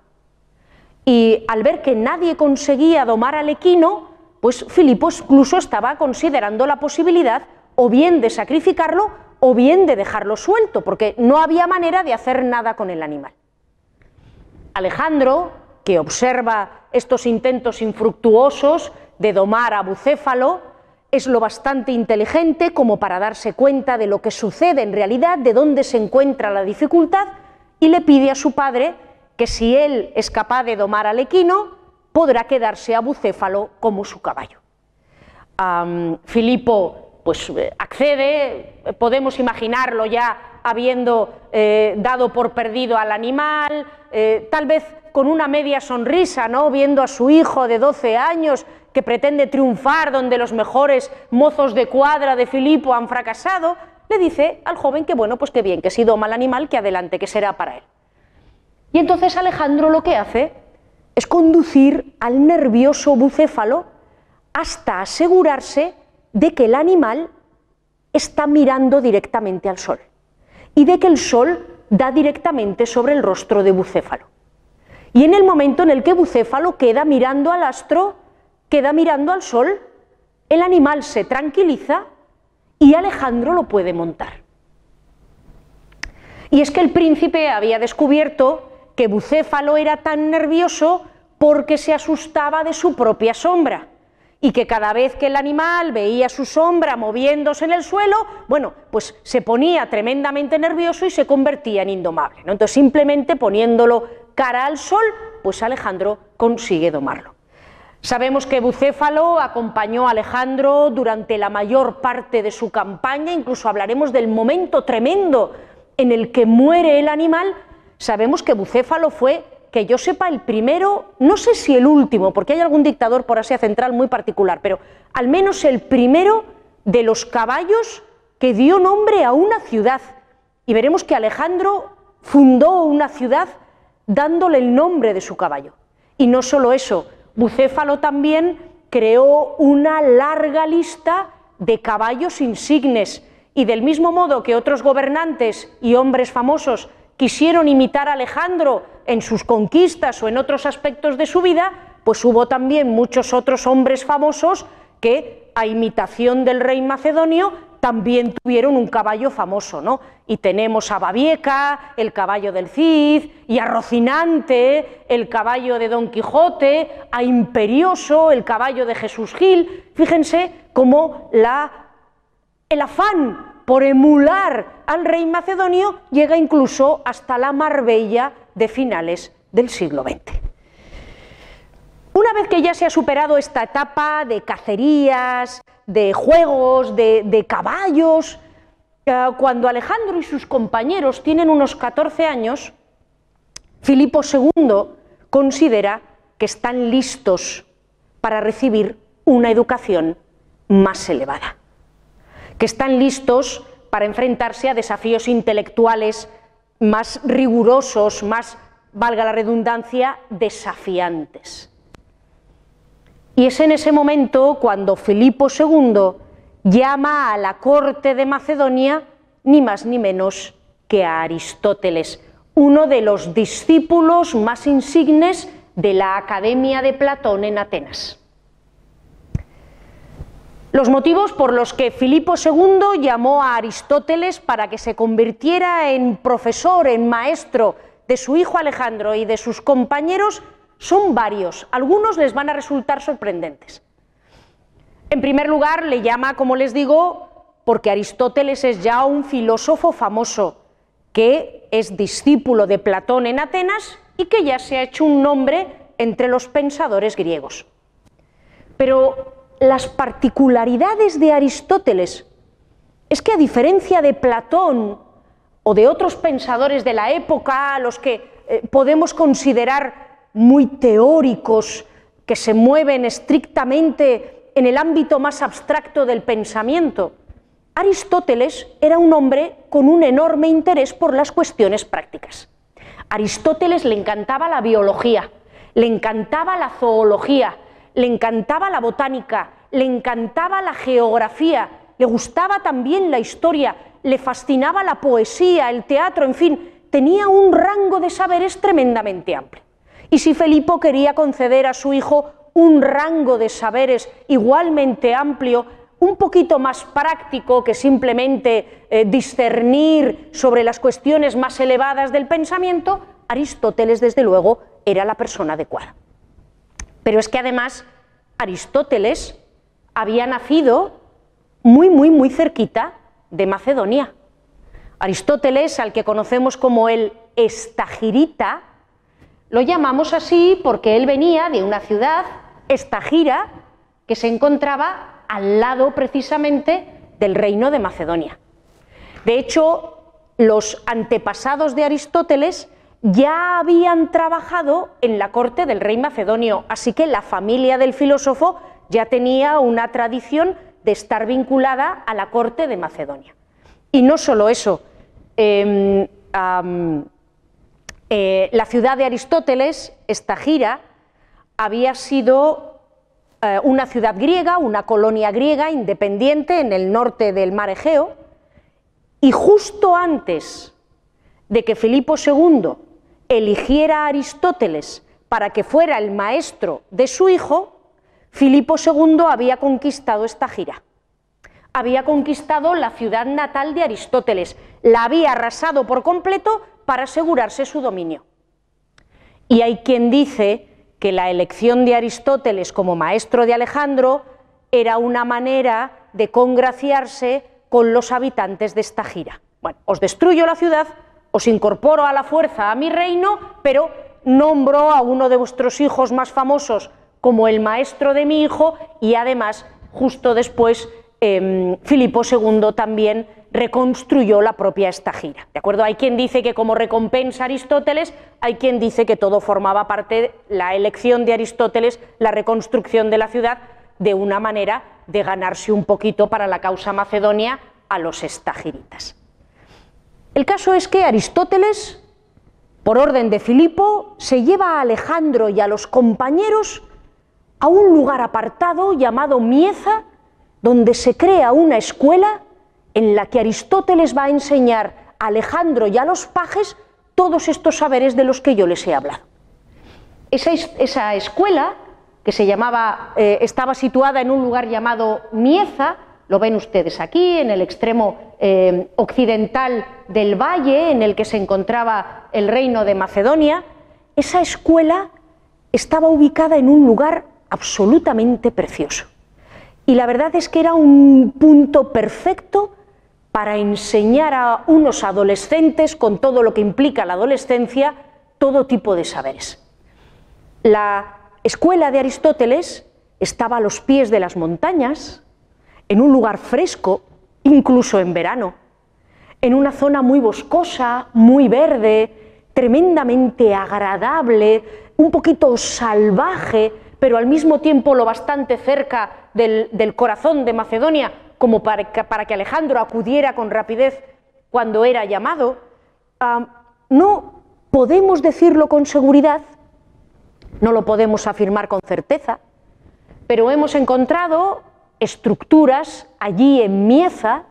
Y al ver que nadie conseguía domar al equino, pues Filipo incluso estaba considerando la posibilidad o bien de sacrificarlo o bien de dejarlo suelto, porque no había manera de hacer nada con el animal. Alejandro, que observa estos intentos infructuosos de domar a Bucéfalo, es lo bastante inteligente como para darse cuenta de lo que sucede en realidad, de dónde se encuentra la dificultad, y le pide a su padre que si él es capaz de domar al equino, podrá quedarse a Bucéfalo como su caballo. Filipo pues, accede, podemos imaginarlo ya habiendo eh, dado por perdido al animal, eh, tal vez con una media sonrisa, ¿no? viendo a su hijo de 12 años que pretende triunfar donde los mejores mozos de cuadra de Filipo han fracasado, le dice al joven que bueno, pues que bien, que si doma el animal, que adelante, que será para él. Y entonces Alejandro lo que hace es conducir al nervioso bucéfalo hasta asegurarse de que el animal está mirando directamente al sol y de que el sol da directamente sobre el rostro de bucéfalo. Y en el momento en el que bucéfalo queda mirando al astro, queda mirando al sol, el animal se tranquiliza y Alejandro lo puede montar. Y es que el príncipe había descubierto que Bucéfalo era tan nervioso porque se asustaba de su propia sombra y que cada vez que el animal veía su sombra moviéndose en el suelo, bueno, pues se ponía tremendamente nervioso y se convertía en indomable. Entonces, simplemente poniéndolo cara al sol, pues Alejandro consigue domarlo. Sabemos que Bucéfalo acompañó a Alejandro durante la mayor parte de su campaña, incluso hablaremos del momento tremendo en el que muere el animal, sabemos que Bucéfalo fue, que yo sepa, el primero, no sé si el último, porque hay algún dictador por Asia Central muy particular, pero al menos el primero de los caballos que dio nombre a una ciudad. Y veremos que Alejandro fundó una ciudad dándole el nombre de su caballo. Y no solo eso, Bucéfalo también creó una larga lista de caballos insignes y del mismo modo que otros gobernantes y hombres famosos quisieron imitar a Alejandro en sus conquistas o en otros aspectos de su vida, pues hubo también muchos otros hombres famosos que, a imitación del rey macedonio, también tuvieron un caballo famoso, ¿no? Y tenemos a Babieca, el caballo del Cid, y a Rocinante, el caballo de Don Quijote, a Imperioso, el caballo de Jesús Gil. Fíjense cómo la, el afán por emular al rey macedonio llega incluso hasta la Marbella de finales del siglo XX. Una vez que ya se ha superado esta etapa de cacerías, de juegos, de, caballos. Eh, cuando Alejandro y sus compañeros tienen unos 14 años, Filipo II considera que están listos para recibir una educación más elevada, que están listos para enfrentarse a desafíos intelectuales más rigurosos, más, valga la redundancia, desafiantes. Y es en ese momento cuando Filipo II llama a la corte de Macedonia ni más ni menos que a Aristóteles, uno de los discípulos más insignes de la Academia de Platón en Atenas. Los motivos por los que Filipo II llamó a Aristóteles para que se convirtiera en profesor, en maestro de su hijo Alejandro y de sus compañeros son varios, algunos les van a resultar sorprendentes. En primer lugar, le llama, como les digo, porque Aristóteles es ya un filósofo famoso, que es discípulo de Platón en Atenas y que ya se ha hecho un nombre entre los pensadores griegos. Pero las particularidades de Aristóteles es que a diferencia de Platón o de otros pensadores de la época, a los que eh, podemos considerar muy teóricos que se mueven estrictamente en el ámbito más abstracto del pensamiento. Aristóteles era un hombre con un enorme interés por las cuestiones prácticas. Aristóteles le encantaba la biología, le encantaba la zoología, le encantaba la botánica, le encantaba la geografía, le gustaba también la historia, le fascinaba la poesía, el teatro, en fin, tenía un rango de saberes tremendamente amplio. Y si Felipo quería conceder a su hijo un rango de saberes igualmente amplio, un poquito más práctico que simplemente eh, discernir sobre las cuestiones más elevadas del pensamiento, Aristóteles, desde luego, era la persona adecuada. Pero es que además Aristóteles había nacido muy, muy, muy cerquita de Macedonia. Aristóteles, al que conocemos como el Estagirita, lo llamamos así porque él venía de una ciudad, Estagira, que se encontraba al lado precisamente del reino de Macedonia. De hecho, los antepasados de Aristóteles ya habían trabajado en la corte del rey macedonio, así que la familia del filósofo ya tenía una tradición de estar vinculada a la corte de Macedonia. Y no solo eso, em, eh, la ciudad de Aristóteles, Estagira, había sido eh, una ciudad griega, una colonia griega independiente en el norte del mar Egeo, y justo antes de que Filipo II eligiera a Aristóteles para que fuera el maestro de su hijo, Filipo II había conquistado Estagira. Había conquistado la ciudad natal de Aristóteles, la había arrasado por completo para asegurarse su dominio. Y hay quien dice que la elección de Aristóteles como maestro de Alejandro era una manera de congraciarse con los habitantes de esta gira. Bueno, os destruyo la ciudad, os incorporo a la fuerza a mi reino, pero nombro a uno de vuestros hijos más famosos como el maestro de mi hijo y además justo después eh, Filipo II también reconstruyó la propia estagira. ¿De acuerdo? Hay quien dice que como recompensa a Aristóteles, hay quien dice que todo formaba parte de la elección de Aristóteles, la reconstrucción de la ciudad, de una manera de ganarse un poquito para la causa macedonia a los estagiritas. El caso es que Aristóteles, por orden de Filipo, se lleva a Alejandro y a los compañeros a un lugar apartado llamado Mieza, donde se crea una escuela en la que Aristóteles va a enseñar a Alejandro y a los pajes todos estos saberes de los que yo les he hablado. Esa, escuela que se llamaba, eh, estaba situada en un lugar llamado Mieza, lo ven ustedes aquí, en el extremo eh, occidental del valle en el que se encontraba el reino de Macedonia. Esa escuela estaba ubicada en un lugar absolutamente precioso. Y la verdad es que era un punto perfecto para enseñar a unos adolescentes, con todo lo que implica la adolescencia, todo tipo de saberes. La escuela de Aristóteles estaba a los pies de las montañas, en un lugar fresco, incluso en verano, en una zona muy boscosa, muy verde, tremendamente agradable, un poquito salvaje, pero al mismo tiempo lo bastante cerca del, corazón de Macedonia como para que, Alejandro acudiera con rapidez cuando era llamado. No podemos decirlo con seguridad, no lo podemos afirmar con certeza, pero hemos encontrado estructuras allí en Mieza,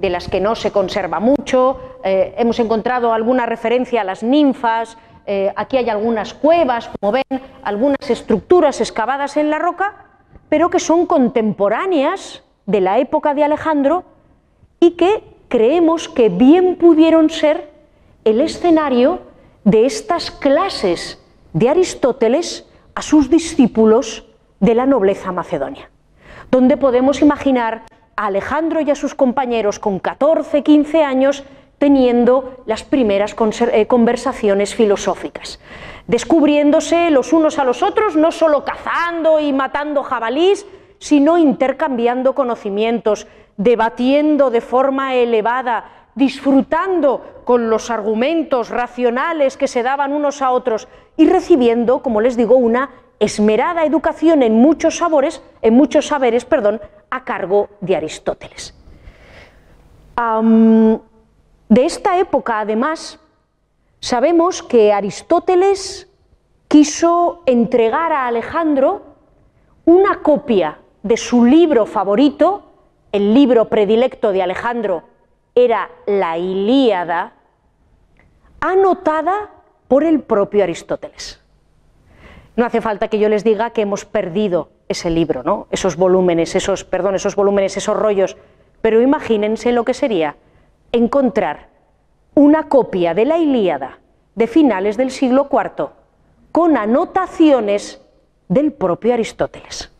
de las que no se conserva mucho, eh, hemos encontrado alguna referencia a las ninfas, eh, aquí hay algunas cuevas, como ven, algunas estructuras excavadas en la roca, pero que son contemporáneas de la época de Alejandro y que creemos que bien pudieron ser el escenario de estas clases de Aristóteles a sus discípulos de la nobleza macedonia, donde podemos imaginar a Alejandro y a sus compañeros con 14, 15 años teniendo las primeras eh, conversaciones filosóficas, descubriéndose los unos a los otros, no solo cazando y matando jabalís, sino intercambiando conocimientos, debatiendo de forma elevada, disfrutando con los argumentos racionales que se daban unos a otros y recibiendo, como les digo, una esmerada educación en muchos sabores, en muchos saberes, perdón, a cargo de Aristóteles. De esta época, además, sabemos que Aristóteles quiso entregar a Alejandro una copia de su libro favorito, el libro predilecto de Alejandro era la Ilíada, anotada por el propio Aristóteles. No hace falta que yo les diga que hemos perdido ese libro, ¿no? Esos volúmenes, esos, perdón, esos volúmenes, esos rollos, pero imagínense lo que sería encontrar una copia de la Ilíada de finales del siglo IV con anotaciones del propio Aristóteles.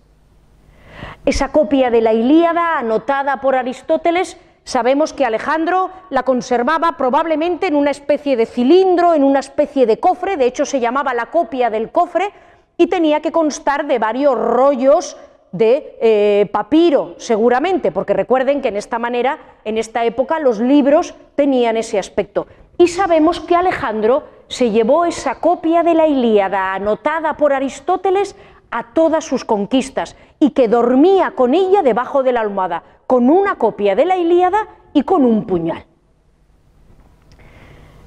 Esa copia de la Ilíada anotada por Aristóteles Sabemos que Alejandro la conservaba probablemente en una especie de cilindro, en una especie de cofre, de hecho se llamaba la copia del cofre, y tenía que constar de varios rollos de eh, papiro, seguramente, porque recuerden que en esta manera, en esta época, los libros tenían ese aspecto. Y sabemos que Alejandro se llevó esa copia de la Ilíada anotada por Aristóteles a todas sus conquistas y que dormía con ella debajo de la almohada, con una copia de la Ilíada y con un puñal.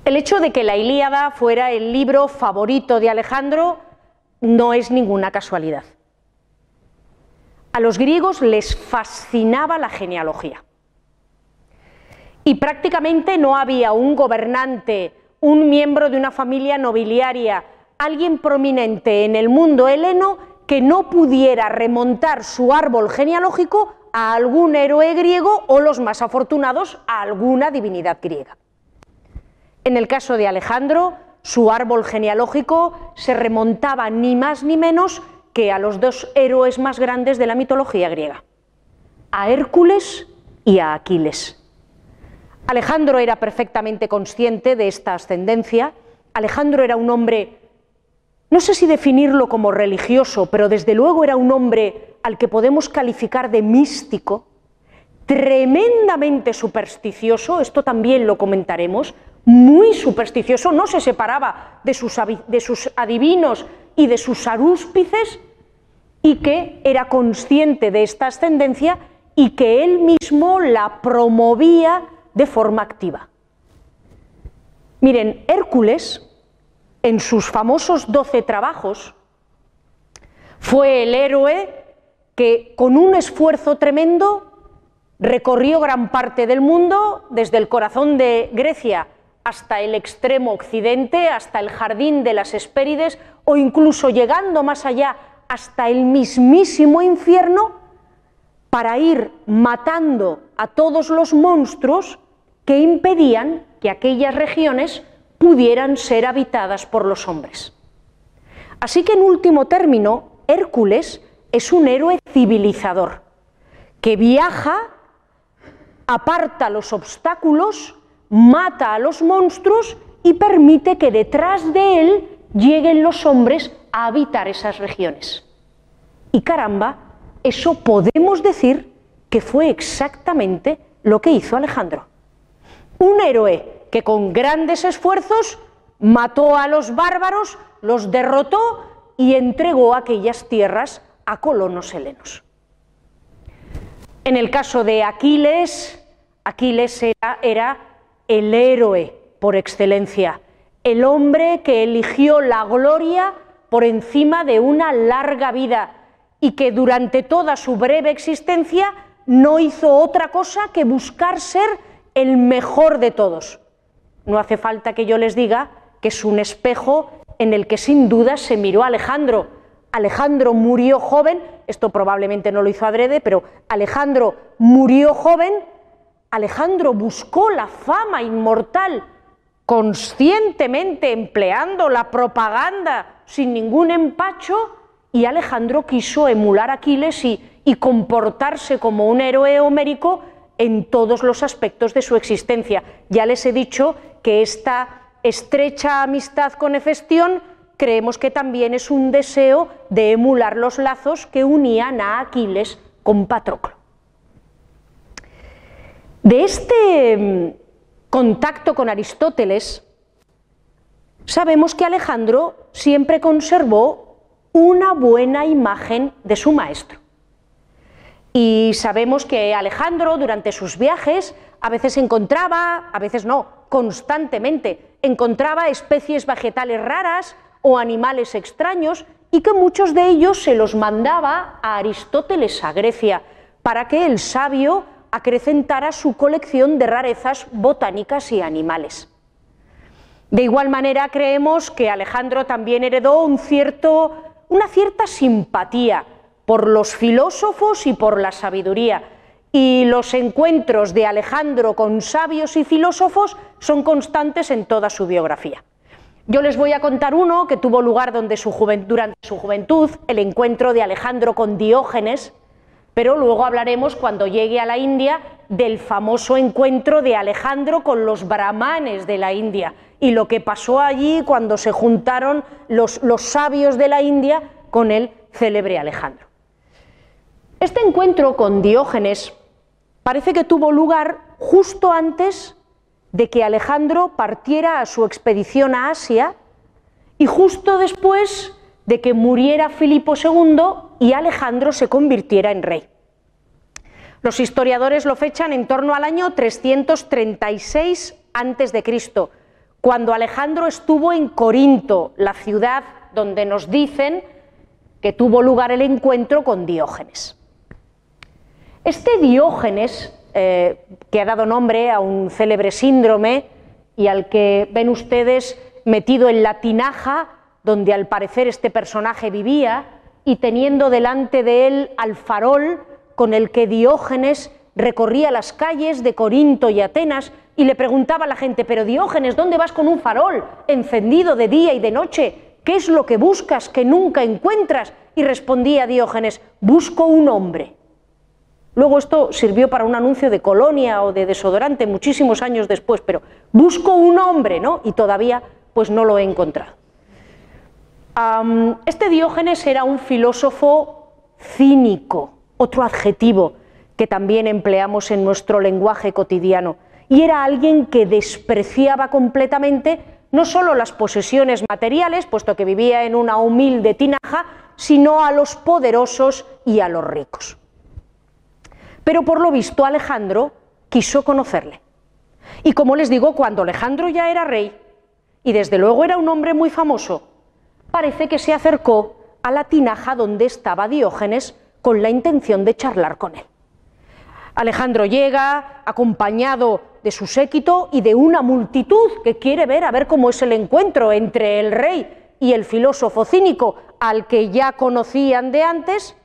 El hecho de que la Ilíada fuera el libro favorito de Alejandro no es ninguna casualidad. A los griegos les fascinaba la genealogía. Y prácticamente no había un gobernante, un miembro de una familia nobiliaria, alguien prominente en el mundo heleno que no pudiera remontar su árbol genealógico a algún héroe griego o los más afortunados a alguna divinidad griega. En el caso de Alejandro, su árbol genealógico se remontaba ni más ni menos a los dos héroes más grandes de la mitología griega, a Hércules y a Aquiles. Alejandro era perfectamente consciente de esta ascendencia. Alejandro era un hombre, no sé si definirlo como religioso, pero desde luego era un hombre al que podemos calificar de místico, tremendamente supersticioso, esto también lo comentaremos, muy supersticioso, no se separaba de sus, de sus adivinos y de sus arúspices, y que era consciente de esta ascendencia y que él mismo la promovía de forma activa. Miren, Hércules, en sus famosos doce trabajos, fue el héroe que con un esfuerzo tremendo recorrió gran parte del mundo, desde el corazón de Grecia hasta el extremo occidente, hasta el jardín de las Hespérides, o incluso llegando más allá hasta el mismísimo infierno para ir matando a todos los monstruos que impedían que aquellas regiones pudieran ser habitadas por los hombres. Así que en último término, Hércules es un héroe civilizador que viaja, aparta los obstáculos, mata a los monstruos y permite que detrás de él lleguen los hombres a habitar esas regiones. Y caramba, eso podemos decir que fue exactamente lo que hizo Alejandro. Un héroe que con grandes esfuerzos mató a los bárbaros, los derrotó y entregó aquellas tierras a colonos helenos. En el caso de Aquiles, Aquiles era, era el héroe por excelencia, el hombre que eligió la gloria por encima de una larga vida y que durante toda su breve existencia no hizo otra cosa que buscar ser el mejor de todos. No hace falta que yo les diga que es un espejo en el que sin duda se miró Alejandro. Alejandro murió joven, esto probablemente no lo hizo adrede, pero Alejandro murió joven, Alejandro buscó la fama inmortal conscientemente empleando la propaganda sin ningún empacho y Alejandro quiso emular a Aquiles y, y comportarse como un héroe homérico en todos los aspectos de su existencia. Ya les he dicho que esta estrecha amistad con Hefestión creemos que también es un deseo de emular los lazos que unían a Aquiles con Patroclo. De este contacto con Aristóteles, sabemos que Alejandro siempre conservó una buena imagen de su maestro. Y sabemos que Alejandro durante sus viajes a veces encontraba, a veces no, constantemente encontraba especies vegetales raras o animales extraños y que muchos de ellos se los mandaba a Aristóteles a Grecia para que el sabio acrecentara su colección de rarezas botánicas y animales. De igual manera, creemos que Alejandro también heredó una cierta simpatía por los filósofos y por la sabiduría, y los encuentros de Alejandro con sabios y filósofos son constantes en toda su biografía. Yo les voy a contar uno que tuvo lugar durante su juventud, el encuentro de Alejandro con Diógenes, pero luego hablaremos cuando llegue a la India del famoso encuentro de Alejandro con los brahmanes de la India y lo que pasó allí cuando se juntaron los, los sabios de la India con el célebre Alejandro. Este encuentro con Diógenes parece que tuvo lugar justo antes de que Alejandro partiera a su expedición a Asia y justo después de que muriera Filipo II y Alejandro se convirtiera en rey. Los historiadores lo fechan en torno al año 336 a.C., cuando Alejandro estuvo en Corinto, la ciudad donde nos dicen que tuvo lugar el encuentro con Diógenes. Este Diógenes, eh, que ha dado nombre a un célebre síndrome y al que ven ustedes metido en la tinaja donde al parecer este personaje vivía, y teniendo delante de él al farol con el que Diógenes recorría las calles de Corinto y Atenas y le preguntaba a la gente, pero Diógenes, ¿dónde vas con un farol encendido de día y de noche? ¿Qué es lo que buscas que nunca encuentras? Y respondía Diógenes, busco un hombre. Luego esto sirvió para un anuncio de colonia o de desodorante muchísimos años después, pero busco un hombre, ¿no? Y todavía pues no lo he encontrado este Diógenes era un filósofo cínico, otro adjetivo que también empleamos en nuestro lenguaje cotidiano, y era alguien que despreciaba completamente no solo las posesiones materiales, puesto que vivía en una humilde tinaja, sino a los poderosos y a los ricos. Pero por lo visto Alejandro quiso conocerle. Y como les digo, cuando Alejandro ya era rey, y desde luego era un hombre muy famoso, parece que se acercó a la tinaja donde estaba Diógenes con la intención de charlar con él. Alejandro llega acompañado de su séquito y de una multitud que quiere ver a ver cómo es el encuentro entre el rey y el filósofo cínico, al que ya conocían de antes,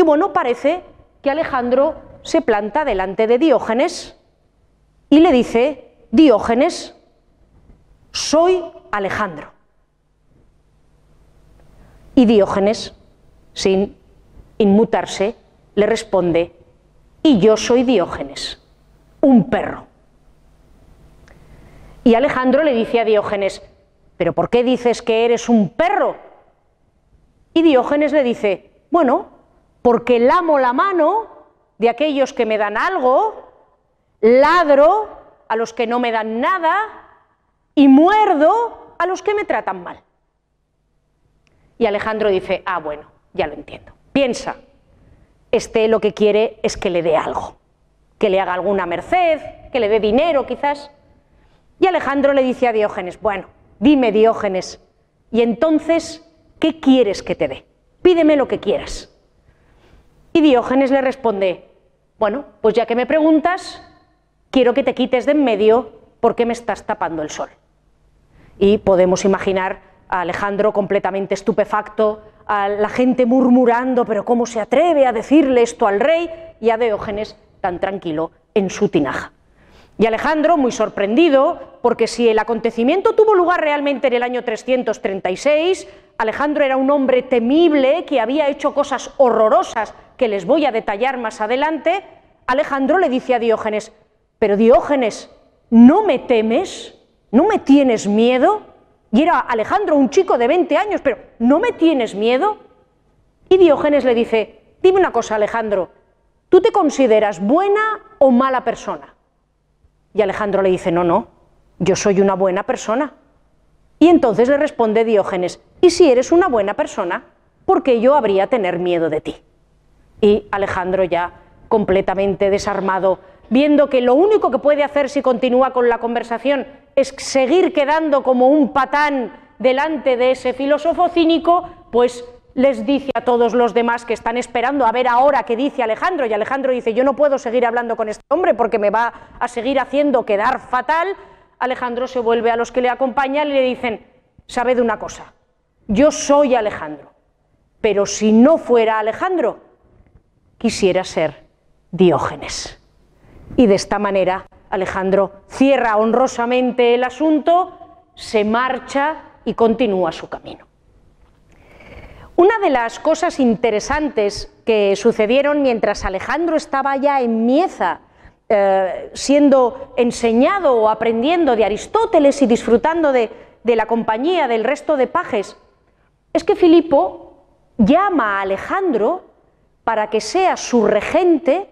y bueno, parece que Alejandro se planta delante de Diógenes y le dice, Diógenes, soy Alejandro. Y Diógenes, sin inmutarse, le responde, y yo soy Diógenes, un perro. Y Alejandro le dice a Diógenes, ¿pero por qué dices que eres un perro? Y Diógenes le dice, bueno, porque lamo la mano de aquellos que me dan algo, ladro a los que no me dan nada y muerdo a los que me tratan mal. Y Alejandro dice, ah, bueno, ya lo entiendo. Piensa, este lo que quiere es que le dé algo, que le haga alguna merced, que le dé dinero quizás. Y Alejandro le dice a Diógenes, bueno, dime Diógenes, y entonces, ¿qué quieres que te dé? Pídeme lo que quieras. Y Diógenes le responde, bueno, pues ya que me preguntas, quiero que te quites de en medio porque me estás tapando el sol. Y podemos imaginar a Alejandro completamente estupefacto, a la gente murmurando, pero ¿cómo se atreve a decirle esto al rey? Y a Diógenes tan tranquilo en su tinaja. Y Alejandro, muy sorprendido, porque si el acontecimiento tuvo lugar realmente en el año 336, Alejandro era un hombre temible que había hecho cosas horrorosas que les voy a detallar más adelante, Alejandro le dice a Diógenes, pero Diógenes, ¿no me temes? ¿No me tienes miedo? Y era Alejandro, un chico de 20 años, pero ¿no me tienes miedo? Y Diógenes le dice, dime una cosa Alejandro, ¿tú te consideras buena o mala persona? Y Alejandro le dice, no, no, yo soy una buena persona. Y entonces le responde Diógenes, ¿y si eres una buena persona, por qué yo habría tener miedo de ti? Y Alejandro ya completamente desarmado, viendo que lo único que puede hacer si continúa con la conversación es seguir quedando como un patán delante de ese filósofo cínico, pues les dice a todos los demás que están esperando a ver ahora qué dice Alejandro, y Alejandro dice, yo no puedo seguir hablando con este hombre porque me va a seguir haciendo quedar fatal, Alejandro se vuelve a los que le acompañan y le dicen, sabed una cosa, yo soy Alejandro, pero si no fuera Alejandro, quisiera ser Diógenes. Y de esta manera Alejandro cierra honrosamente el asunto, se marcha y continúa su camino. Una de las cosas interesantes que sucedieron mientras Alejandro estaba ya en Mieza, eh, siendo enseñado o aprendiendo de Aristóteles y disfrutando de, de la compañía del resto de pajes, es que Filipo llama a Alejandro para que sea su regente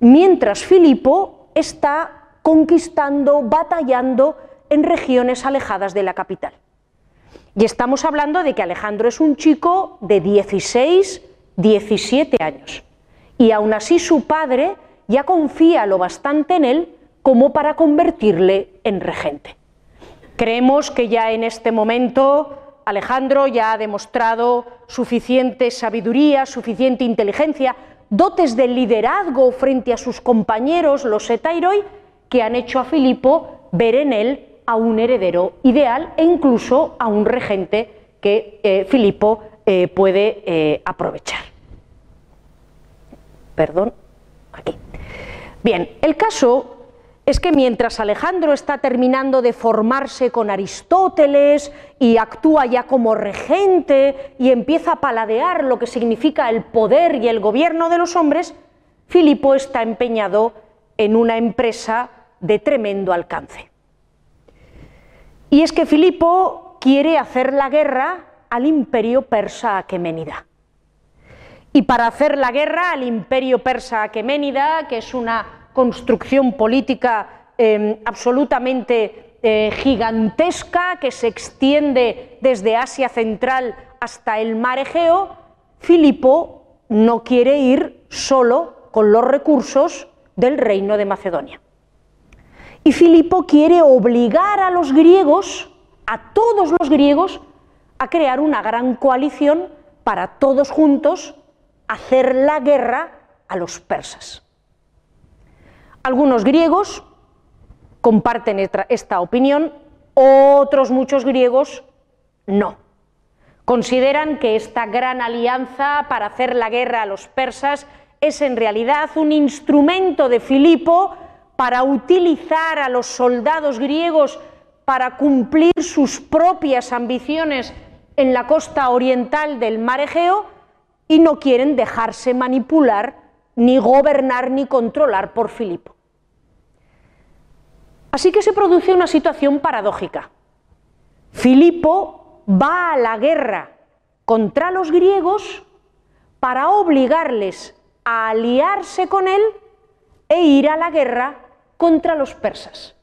mientras Filipo está conquistando, batallando en regiones alejadas de la capital. Y estamos hablando de que Alejandro es un chico de 16, 17 años. Y aún así su padre ya confía lo bastante en él como para convertirle en regente. Creemos que ya en este momento Alejandro ya ha demostrado suficiente sabiduría, suficiente inteligencia, dotes de liderazgo frente a sus compañeros, los Etairoi, que han hecho a Filipo ver en él a un heredero ideal e incluso a un regente que eh, Filipo eh, puede eh, aprovechar. Perdón, aquí. Bien, el caso es que mientras Alejandro está terminando de formarse con Aristóteles y actúa ya como regente y empieza a paladear lo que significa el poder y el gobierno de los hombres, Filipo está empeñado en una empresa de tremendo alcance. Y es que Filipo quiere hacer la guerra al imperio persa aqueménida. Y para hacer la guerra al imperio persa aqueménida, que es una construcción política em, absolutamente eh, gigantesca que se extiende desde Asia Central hasta el mar Egeo, Filipo no quiere ir solo con los recursos del reino de Macedonia. Y Filipo quiere obligar a los griegos, a todos los griegos, a crear una gran coalición para todos juntos hacer la guerra a los persas. Algunos griegos comparten esta opinión, otros muchos griegos no. Consideran que esta gran alianza para hacer la guerra a los persas es en realidad un instrumento de Filipo para utilizar a los soldados griegos para cumplir sus propias ambiciones en la costa oriental del mar Egeo y no quieren dejarse manipular, ni gobernar, ni controlar por Filipo. Así que se produce una situación paradójica. Filipo va a la guerra contra los griegos para obligarles a aliarse con él e ir a la guerra contra los persas,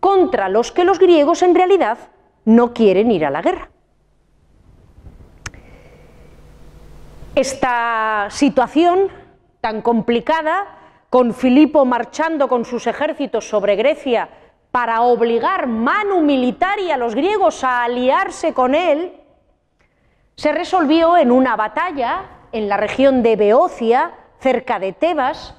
contra los que los griegos en realidad no quieren ir a la guerra. Esta situación tan complicada, con Filipo marchando con sus ejércitos sobre Grecia para obligar manu militari a los griegos a aliarse con él, se resolvió en una batalla en la región de Beocia, cerca de Tebas,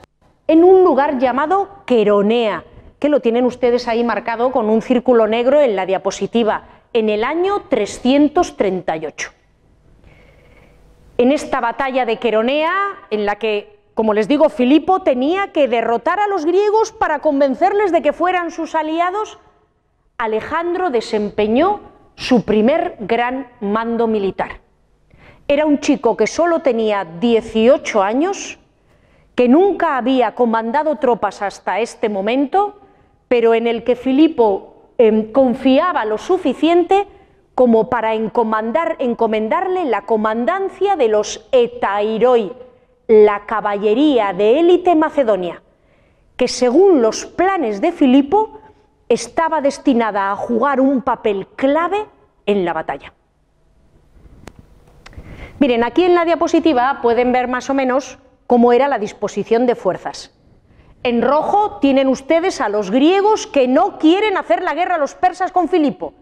en un lugar llamado Queronea, que lo tienen ustedes ahí marcado con un círculo negro en la diapositiva, en el año 338 en esta batalla de Queronea, en la que, como les digo, Filipo tenía que derrotar a los griegos para convencerles de que fueran sus aliados, Alejandro desempeñó su primer gran mando militar. Era un chico que solo tenía 18 años, que nunca había comandado tropas hasta este momento, pero en el que Filipo eh, confiaba lo suficiente como para encomendarle la comandancia de los etairoi, la caballería de élite macedonia, que según los planes de Filipo estaba destinada a jugar un papel clave en la batalla. Miren, aquí en la diapositiva pueden ver más o menos cómo era la disposición de fuerzas. En rojo tienen ustedes a los griegos que no quieren hacer la guerra a los persas con Filipo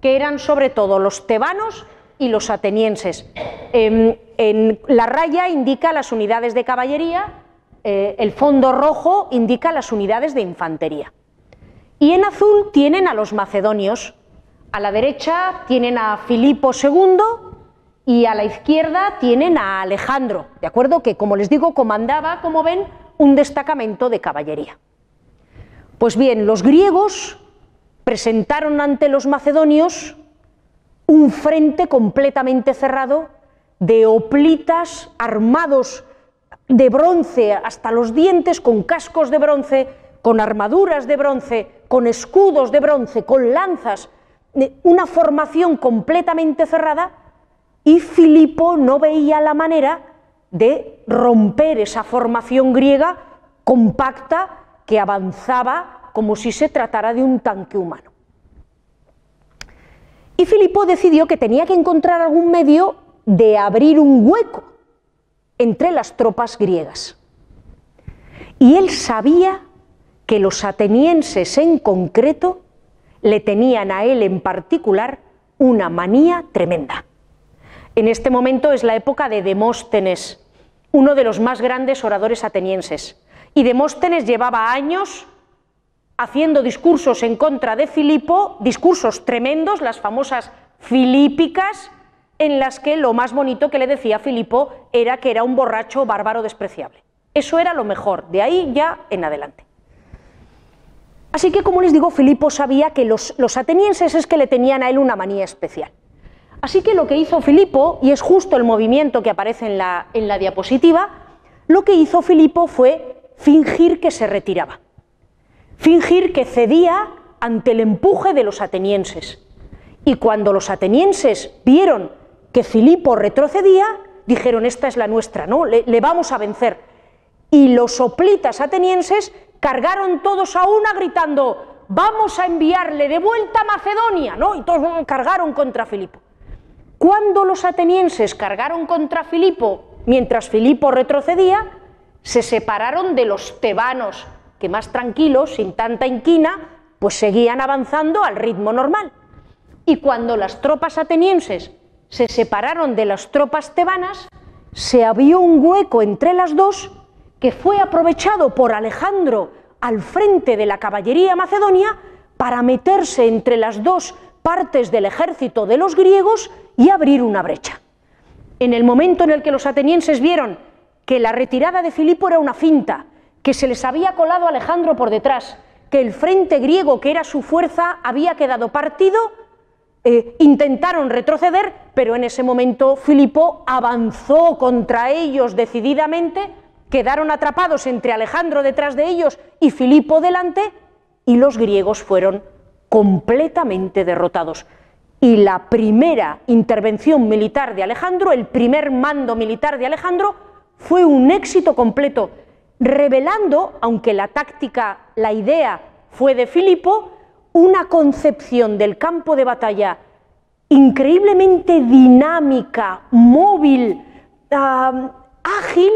que eran sobre todo los tebanos y los atenienses. Em, en la raya indica las unidades de caballería, eh, el fondo rojo indica las unidades de infantería. Y en azul tienen a los macedonios, a la derecha tienen a Filipo II y a la izquierda tienen a Alejandro, ¿de acuerdo? Que como les digo comandaba, como ven, un destacamento de caballería. Pues bien, los griegos presentaron ante los macedonios un frente completamente cerrado de oplitas armados de bronce hasta los dientes, con cascos de bronce, con armaduras de bronce, con escudos de bronce, con lanzas, una formación completamente cerrada, y Filipo no veía la manera de romper esa formación griega compacta que avanzaba como si se tratara de un tanque humano. Y Filipo decidió que tenía que encontrar algún medio de abrir un hueco entre las tropas griegas. Y él sabía que los atenienses en concreto le tenían a él en particular una manía tremenda. En este momento es la época de Demóstenes, uno de los más grandes oradores atenienses. Y Demóstenes llevaba años haciendo discursos en contra de Filipo, discursos tremendos, las famosas filípicas, en las que lo más bonito que le decía Filipo era que era un borracho bárbaro despreciable. Eso era lo mejor, de ahí ya en adelante. Así que, como les digo, Filipo sabía que los, atenienses es que le tenían a él una manía especial. Así que lo que hizo Filipo, y es justo el movimiento que aparece en la, en la diapositiva, lo que hizo Filipo fue fingir que se retiraba fingir que cedía ante el empuje de los atenienses. Y cuando los atenienses vieron que Filipo retrocedía, dijeron, esta es la nuestra, ¿no? Le, vamos a vencer. Y los soplitas atenienses cargaron todos a una gritando, vamos a enviarle de vuelta a Macedonia, ¿no? Y todos cargaron contra Filipo. Cuando los atenienses cargaron contra Filipo, mientras Filipo retrocedía, se separaron de los tebanos, que más tranquilos, sin tanta inquina, pues seguían avanzando al ritmo normal. Y cuando las tropas atenienses se separaron de las tropas tebanas, se abrió un hueco entre las dos que fue aprovechado por Alejandro al frente de la caballería macedonia para meterse entre las dos partes del ejército de los griegos y abrir una brecha. En el momento en el que los atenienses vieron que la retirada de Filipo era una finta, que se les había colado Alejandro por detrás, que el frente griego, que era su fuerza, había quedado partido, eh, intentaron retroceder, pero en ese momento Filipo avanzó contra ellos decididamente, quedaron atrapados entre Alejandro detrás de ellos y Filipo delante, y los griegos fueron completamente derrotados. Y la primera intervención militar de Alejandro, el primer mando militar de Alejandro, fue un éxito completo, revelando, aunque la táctica, la idea fue de Filipo, una concepción del campo de batalla increíblemente dinámica, móvil, ágil,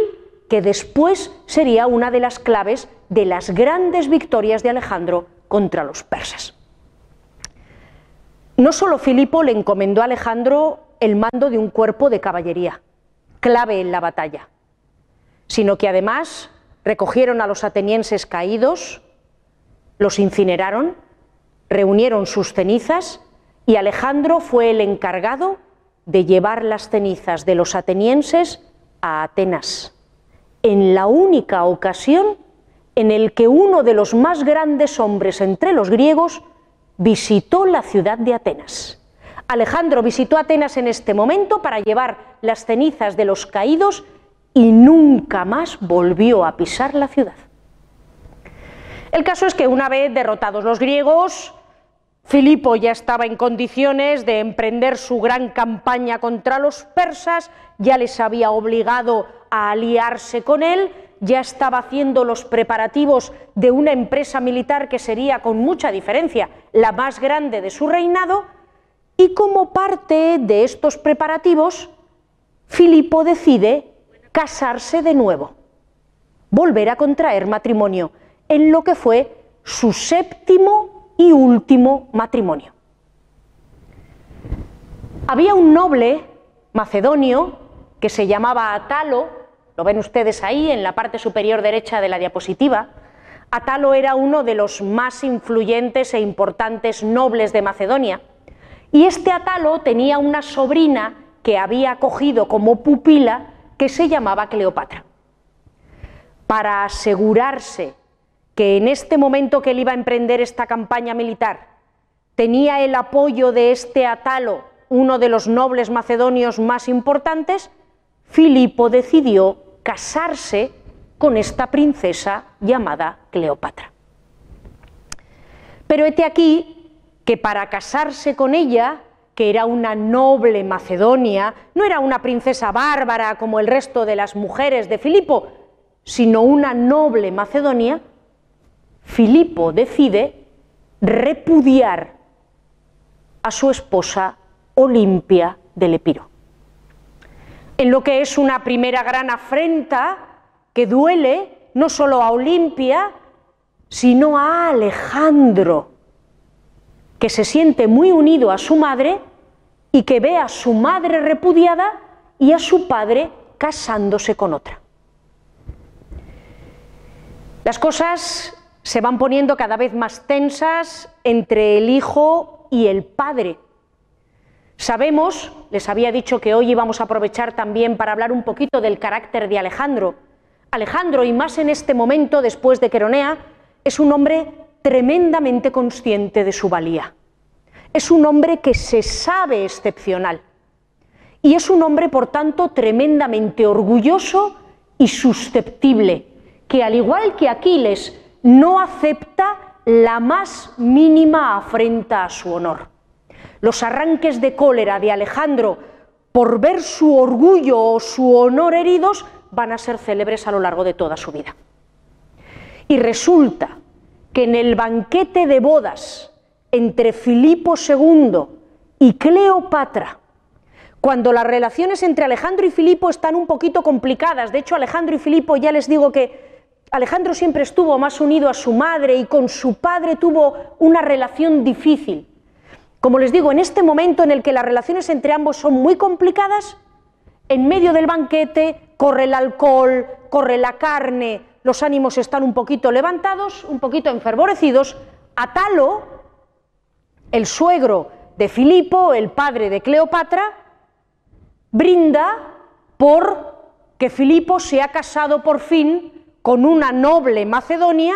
que después sería una de las claves de las grandes victorias de Alejandro contra los persas. No solo Filipo le encomendó a Alejandro el mando de un cuerpo de caballería, clave en la batalla, sino que además recogieron a los atenienses caídos, los incineraron, reunieron sus cenizas y Alejandro fue el encargado de llevar las cenizas de los atenienses a Atenas, en la única ocasión en el que uno de los más grandes hombres entre los griegos visitó la ciudad de Atenas. Alejandro visitó Atenas en este momento para llevar las cenizas de los caídos y nunca más volvió a pisar la ciudad. El caso es que una vez derrotados los griegos, Filipo ya estaba en condiciones de emprender su gran campaña contra los persas, ya les había obligado a aliarse con él ya estaba haciendo los preparativos de una empresa militar que sería con mucha diferencia la más grande de su reinado, y como parte de estos preparativos, Filipo decide casarse de nuevo, volver a contraer matrimonio, en lo que fue su séptimo y último matrimonio. Había un noble macedonio que se llamaba Atalo, lo ven ustedes ahí en la parte superior derecha de la diapositiva. Atalo era uno de los más influyentes e importantes nobles de Macedonia. Y este Atalo tenía una sobrina que había acogido como pupila que se llamaba Cleopatra. Para asegurarse que en este momento que él iba a emprender esta campaña militar tenía el apoyo de este Atalo, uno de los nobles macedonios más importantes, Filipo decidió casarse con esta princesa llamada Cleopatra. Pero hete aquí que para casarse con ella, que era una noble Macedonia, no era una princesa bárbara como el resto de las mujeres de Filipo, sino una noble Macedonia, Filipo decide repudiar a su esposa Olimpia del Epiro en lo que es una primera gran afrenta que duele no solo a Olimpia, sino a Alejandro, que se siente muy unido a su madre y que ve a su madre repudiada y a su padre casándose con otra. Las cosas se van poniendo cada vez más tensas entre el hijo y el padre. Sabemos, les había dicho que hoy íbamos a aprovechar también para hablar un poquito del carácter de Alejandro. Alejandro, y más en este momento después de Queronea, es un hombre tremendamente consciente de su valía. Es un hombre que se sabe excepcional. Y es un hombre, por tanto, tremendamente orgulloso y susceptible, que al igual que Aquiles, no acepta la más mínima afrenta a su honor. Los arranques de cólera de Alejandro por ver su orgullo o su honor heridos van a ser célebres a lo largo de toda su vida. Y resulta que en el banquete de bodas entre Filipo II y Cleopatra, cuando las relaciones entre Alejandro y Filipo están un poquito complicadas, de hecho Alejandro y Filipo ya les digo que Alejandro siempre estuvo más unido a su madre y con su padre tuvo una relación difícil. Como les digo, en este momento en el que las relaciones entre ambos son muy complicadas, en medio del banquete corre el alcohol, corre la carne, los ánimos están un poquito levantados, un poquito enfervorecidos. Atalo, el suegro de Filipo, el padre de Cleopatra, brinda por que Filipo se ha casado por fin con una noble Macedonia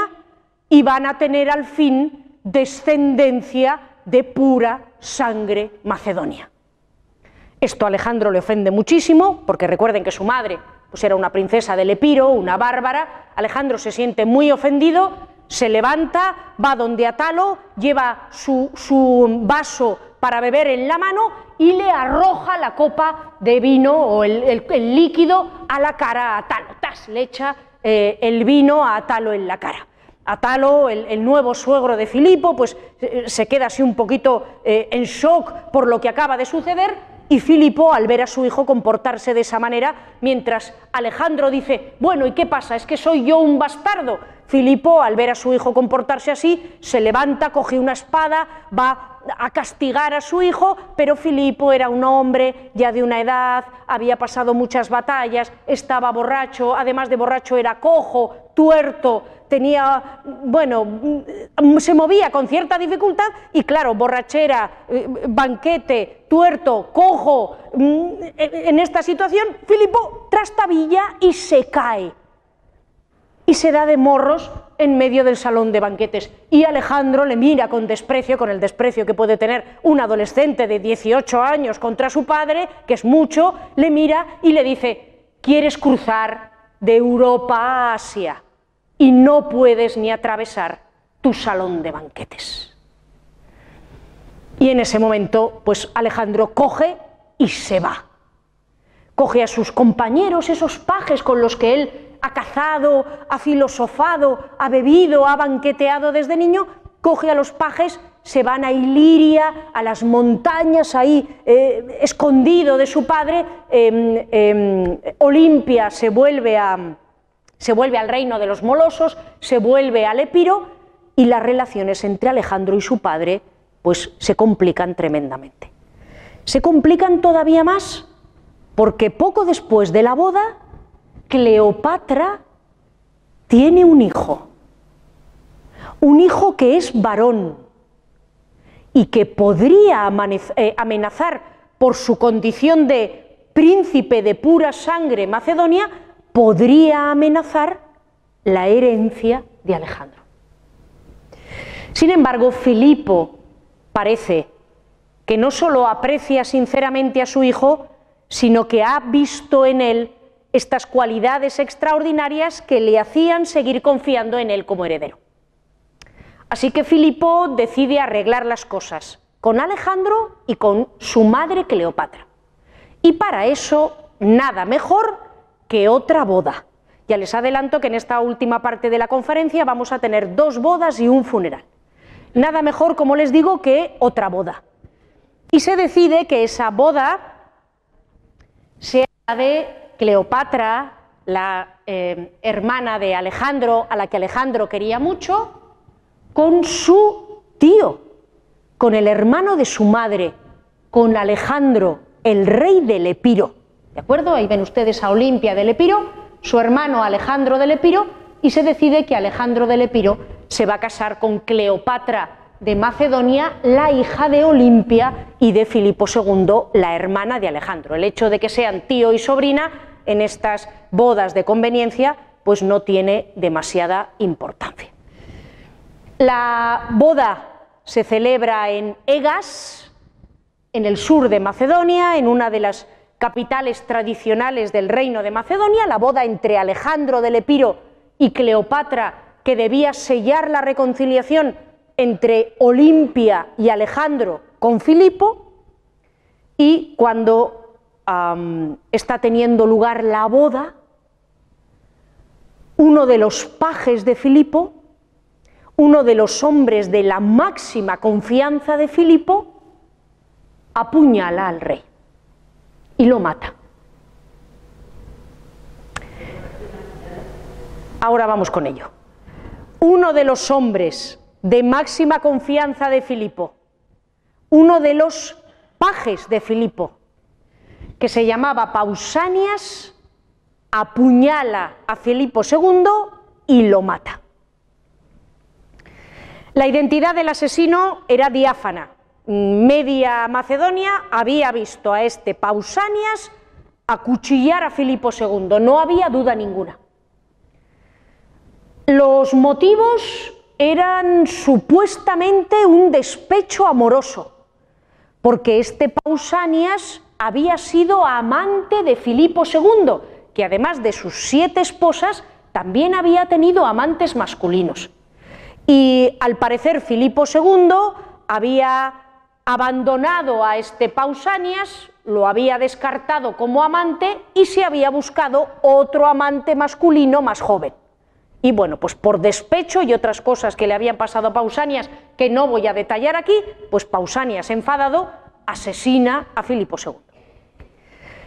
y van a tener al fin descendencia de pura sangre macedonia. Esto a Alejandro le ofende muchísimo, porque recuerden que su madre pues era una princesa del Epiro, una bárbara. Alejandro se siente muy ofendido, se levanta, va donde Atalo, lleva su, vaso para beber en la mano y le arroja la copa de vino o el, líquido a la cara a Atalo. Tas, le echa eh, el vino a Atalo en la cara. Atalo, el, nuevo suegro de Filipo, pues eh, se queda así un poquito eh, en shock por lo que acaba de suceder y Filipo, al ver a su hijo comportarse de esa manera, mientras Alejandro dice, bueno, ¿y qué pasa? ¿Es que soy yo un bastardo? Filipo, al ver a su hijo comportarse así, se levanta, coge una espada, va a castigar a su hijo, pero Filipo era un hombre ya de una edad, había pasado muchas batallas, estaba borracho, además de borracho era cojo, tuerto, tenía, bueno, mm, se movía con cierta dificultad y claro, borrachera, eh, banquete, tuerto, cojo, mm, en esta situación, Filipo trastabilla y se cae y se da de morros en medio del salón de banquetes. Y Alejandro le mira con desprecio, con el desprecio que puede tener un adolescente de 18 años contra su padre, que es mucho, le mira y le dice, ¿quieres cruzar de Europa a Asia? y no puedes ni atravesar tu salón de banquetes. Y en ese momento, pues Alejandro coge y se va. Coge a sus compañeros, esos pajes con los que él ha cazado, ha filosofado, ha bebido, ha banqueteado desde niño, coge a los pajes, se van a Iliria, a las montañas ahí, eh, escondido de su padre, em, em, Olimpia se vuelve a, se vuelve al reino de los molosos, se vuelve al Epiro y las relaciones entre Alejandro y su padre pues se complican tremendamente. Se complican todavía más porque poco después de la boda Cleopatra tiene un hijo, un hijo que es varón y que podría eh, amenazar por su condición de príncipe de pura sangre macedonia podría amenazar la herencia de Alejandro. Sin embargo, Filipo parece que no solo aprecia sinceramente a su hijo, sino que ha visto en él estas cualidades extraordinarias que le hacían seguir confiando en él como heredero. Así que Filipo decide arreglar las cosas con Alejandro y con su madre Cleopatra. Y para eso, nada mejor que otra boda. Ya les adelanto que en esta última parte de la conferencia vamos a tener dos bodas y un funeral. Nada mejor, como les digo, que otra boda. Y se decide que esa boda sea de Cleopatra, la eh, hermana de Alejandro, a la que Alejandro quería mucho, con su tío, con el hermano de su madre, con Alejandro, el rey del Epiro. ¿De acuerdo? Ahí ven ustedes a Olimpia del Epiro, su hermano Alejandro del Epiro, y se decide que Alejandro del Epiro se va a casar con Cleopatra de Macedonia, la hija de Olimpia, y de Filipo II, la hermana de Alejandro. El hecho de que sean tío y sobrina en estas bodas de conveniencia, pues no tiene demasiada importancia. La boda se celebra en Egas, en el sur de Macedonia, en una de las capitales tradicionales del reino de Macedonia, la boda entre Alejandro del Epiro y Cleopatra, que debía sellar la reconciliación entre Olimpia y Alejandro con Filipo, y cuando está teniendo lugar la boda, uno de los pajes de Filipo, uno de los hombres de la máxima confianza de Filipo, apuñala al rey y lo mata. Ahora vamos con ello. Uno de los hombres de máxima confianza de Filipo, uno de los pajes de Filipo, que se llamaba Pausanias, apuñala a Filipo II y lo mata. La identidad del asesino era diáfana, media Macedonia había visto a este Pausanias acuchillar a Filipo II, no había duda ninguna. Los motivos eran supuestamente un despecho amoroso, porque este Pausanias había sido amante de Filipo II, que además de sus siete esposas, también había tenido amantes masculinos. Y al parecer Filipo II había abandonado a este Pausanias, lo había descartado como amante y se había buscado otro amante masculino más joven. Y bueno, pues por despecho y otras cosas que le habían pasado a Pausanias que no voy a detallar aquí, pues Pausanias enfadado asesina a Filipo II.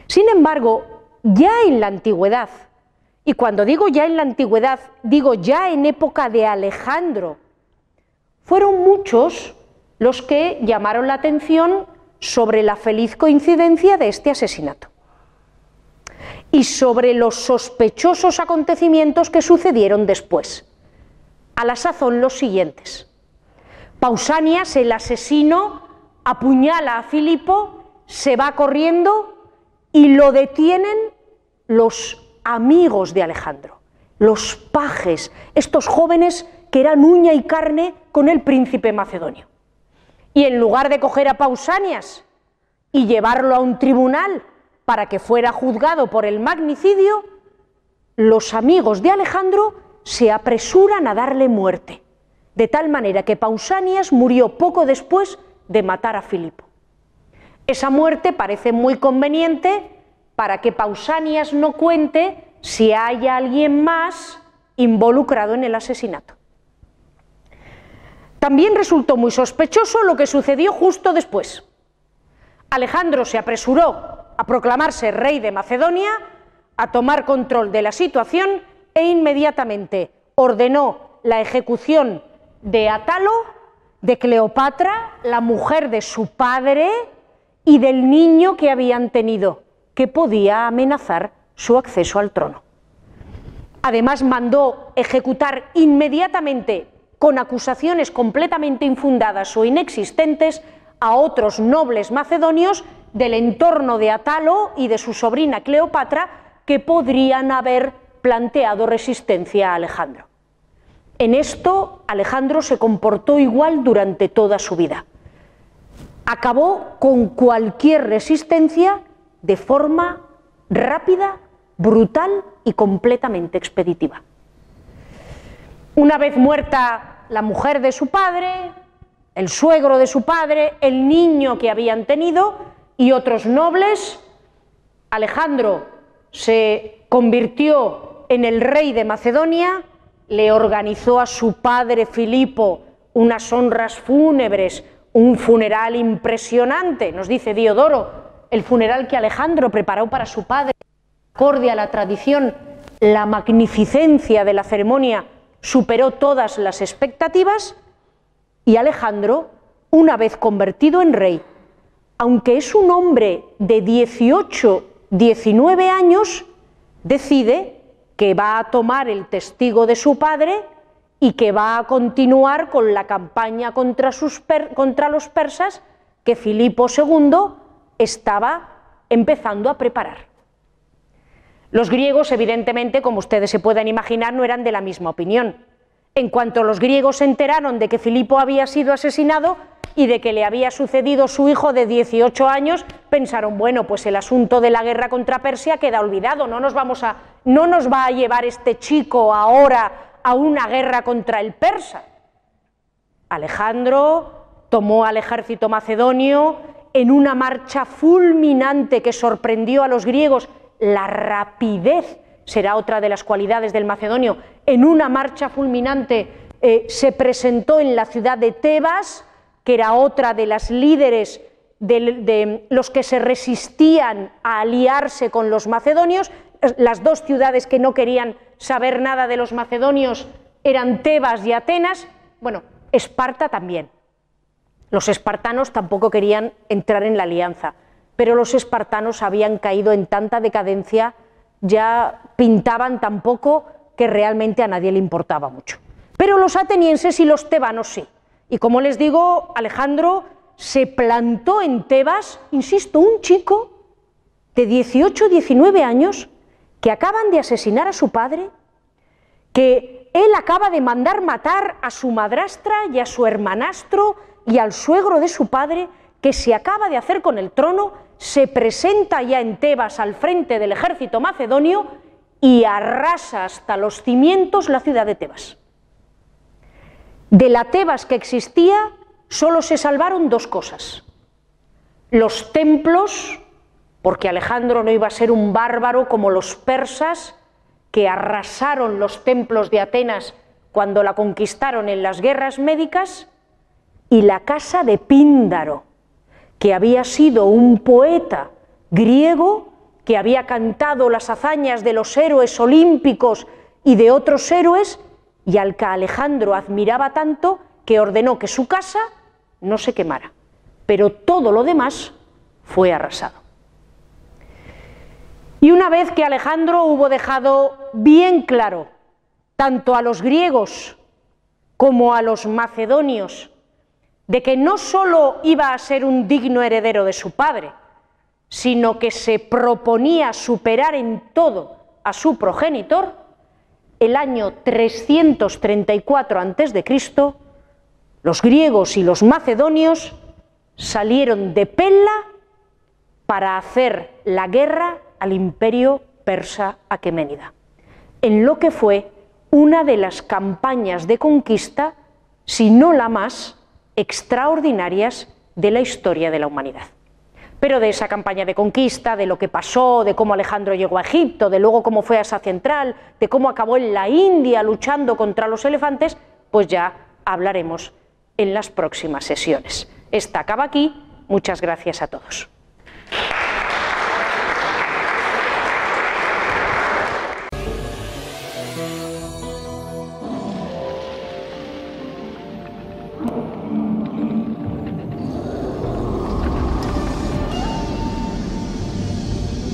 Sin embargo, ya en la antigüedad, y cuando digo ya en la antigüedad, digo ya en época de Alejandro, fueron muchos los que llamaron la atención sobre la feliz coincidencia de este asesinato y sobre los sospechosos acontecimientos que sucedieron después. A la sazón los siguientes. Pausanias, el asesino, apuñala a Filipo, se va corriendo y lo detienen los amigos de Alejandro, los pajes, estos jóvenes que eran uña y carne con el príncipe macedonio. Y en lugar de coger a Pausanias y llevarlo a un tribunal para que fuera juzgado por el magnicidio, los amigos de Alejandro se apresuran a darle muerte, de tal manera que Pausanias murió poco después de matar a Filipo. Esa muerte parece muy conveniente para que Pausanias no cuente si hay alguien más involucrado en el asesinato. También resultó muy sospechoso lo que sucedió justo después. Alejandro se apresuró a proclamarse rey de Macedonia, a tomar control de la situación e inmediatamente ordenó la ejecución de Atalo, de Cleopatra, la mujer de su padre y del niño que habían tenido, que podía amenazar su acceso al trono. Además mandó ejecutar inmediatamente con acusaciones completamente infundadas o inexistentes a otros nobles macedonios del entorno de Atalo y de su sobrina Cleopatra que podrían haber planteado resistencia a Alejandro. En esto Alejandro se comportó igual durante toda su vida. Acabó con cualquier resistencia de forma rápida, brutal y completamente expeditiva. Una vez muerta la mujer de su padre, el suegro de su padre, el niño que habían tenido y otros nobles, Alejandro se convirtió en el rey de Macedonia, le organizó a su padre Filipo unas honras fúnebres, un funeral impresionante, nos dice Diodoro, el funeral que Alejandro preparó para su padre, acorde a la tradición, la magnificencia de la ceremonia superó todas las expectativas y Alejandro, una vez convertido en rey, aunque es un hombre de 18, 19 años, decide que va a tomar el testigo de su padre y que va a continuar con la campaña contra, los persas que Filipo II estaba empezando a preparar. Los griegos, evidentemente, como ustedes se pueden imaginar, no eran de la misma opinión. En cuanto los griegos se enteraron de que Filipo había sido asesinado y de que le había sucedido su hijo de 18 años, pensaron, bueno, pues el asunto de la guerra contra Persia queda olvidado, no nos, vamos a, no nos va a llevar este chico ahora a una guerra contra el persa. Alejandro tomó al ejército macedonio en una marcha fulminante que sorprendió a los griegos la rapidez será otra de las cualidades del macedonio. En una marcha fulminante eh, se presentó en la ciudad de Tebas, que era otra de las líderes de, los que se resistían a aliarse con los macedonios. Las dos ciudades que no querían saber nada de los macedonios eran Tebas y Atenas. Bueno, Esparta también. Los espartanos tampoco querían entrar en la alianza pero los espartanos habían caído en tanta decadencia, ya pintaban tan poco que realmente a nadie le importaba mucho. Pero los atenienses y los tebanos sí. Y como les digo, Alejandro se plantó en Tebas, insisto, un chico, de 18 19 años que acaban de asesinar a su padre, que él acaba de mandar matar a su madrastra y a su hermanastro y al suegro de su padre, que se acaba de hacer con el trono, se presenta ya en Tebas al frente del ejército macedonio y arrasa hasta los cimientos la ciudad de Tebas. De la Tebas que existía solo se salvaron dos cosas. Los templos, porque Alejandro no iba a ser un bárbaro como los persas, que arrasaron los templos de Atenas cuando la conquistaron en las guerras médicas, y la casa de Píndaro, que había sido un poeta griego que había cantado las hazañas de los héroes olímpicos y de otros héroes, y al que Alejandro admiraba tanto que ordenó que su casa no se quemara, pero todo lo demás fue arrasado. Y una vez que Alejandro hubo dejado bien claro, tanto a los griegos como a los macedonios, de que no sólo iba a ser un digno heredero de su padre, sino que se proponía superar en todo a su progenitor, el año 334 a.C., los griegos y los macedonios salieron de Pella para hacer la guerra al imperio persa aqueménida, en lo que fue una de las campañas de conquista, si no la más extraordinarias de la historia de la humanidad. Pero de esa campaña de conquista, de lo que pasó, de cómo Alejandro llegó a Egipto, de luego cómo fue a Asia Central, de cómo acabó en la India luchando contra los elefantes, pues ya hablaremos en las próximas sesiones. Esta acaba aquí. Muchas gracias a todos.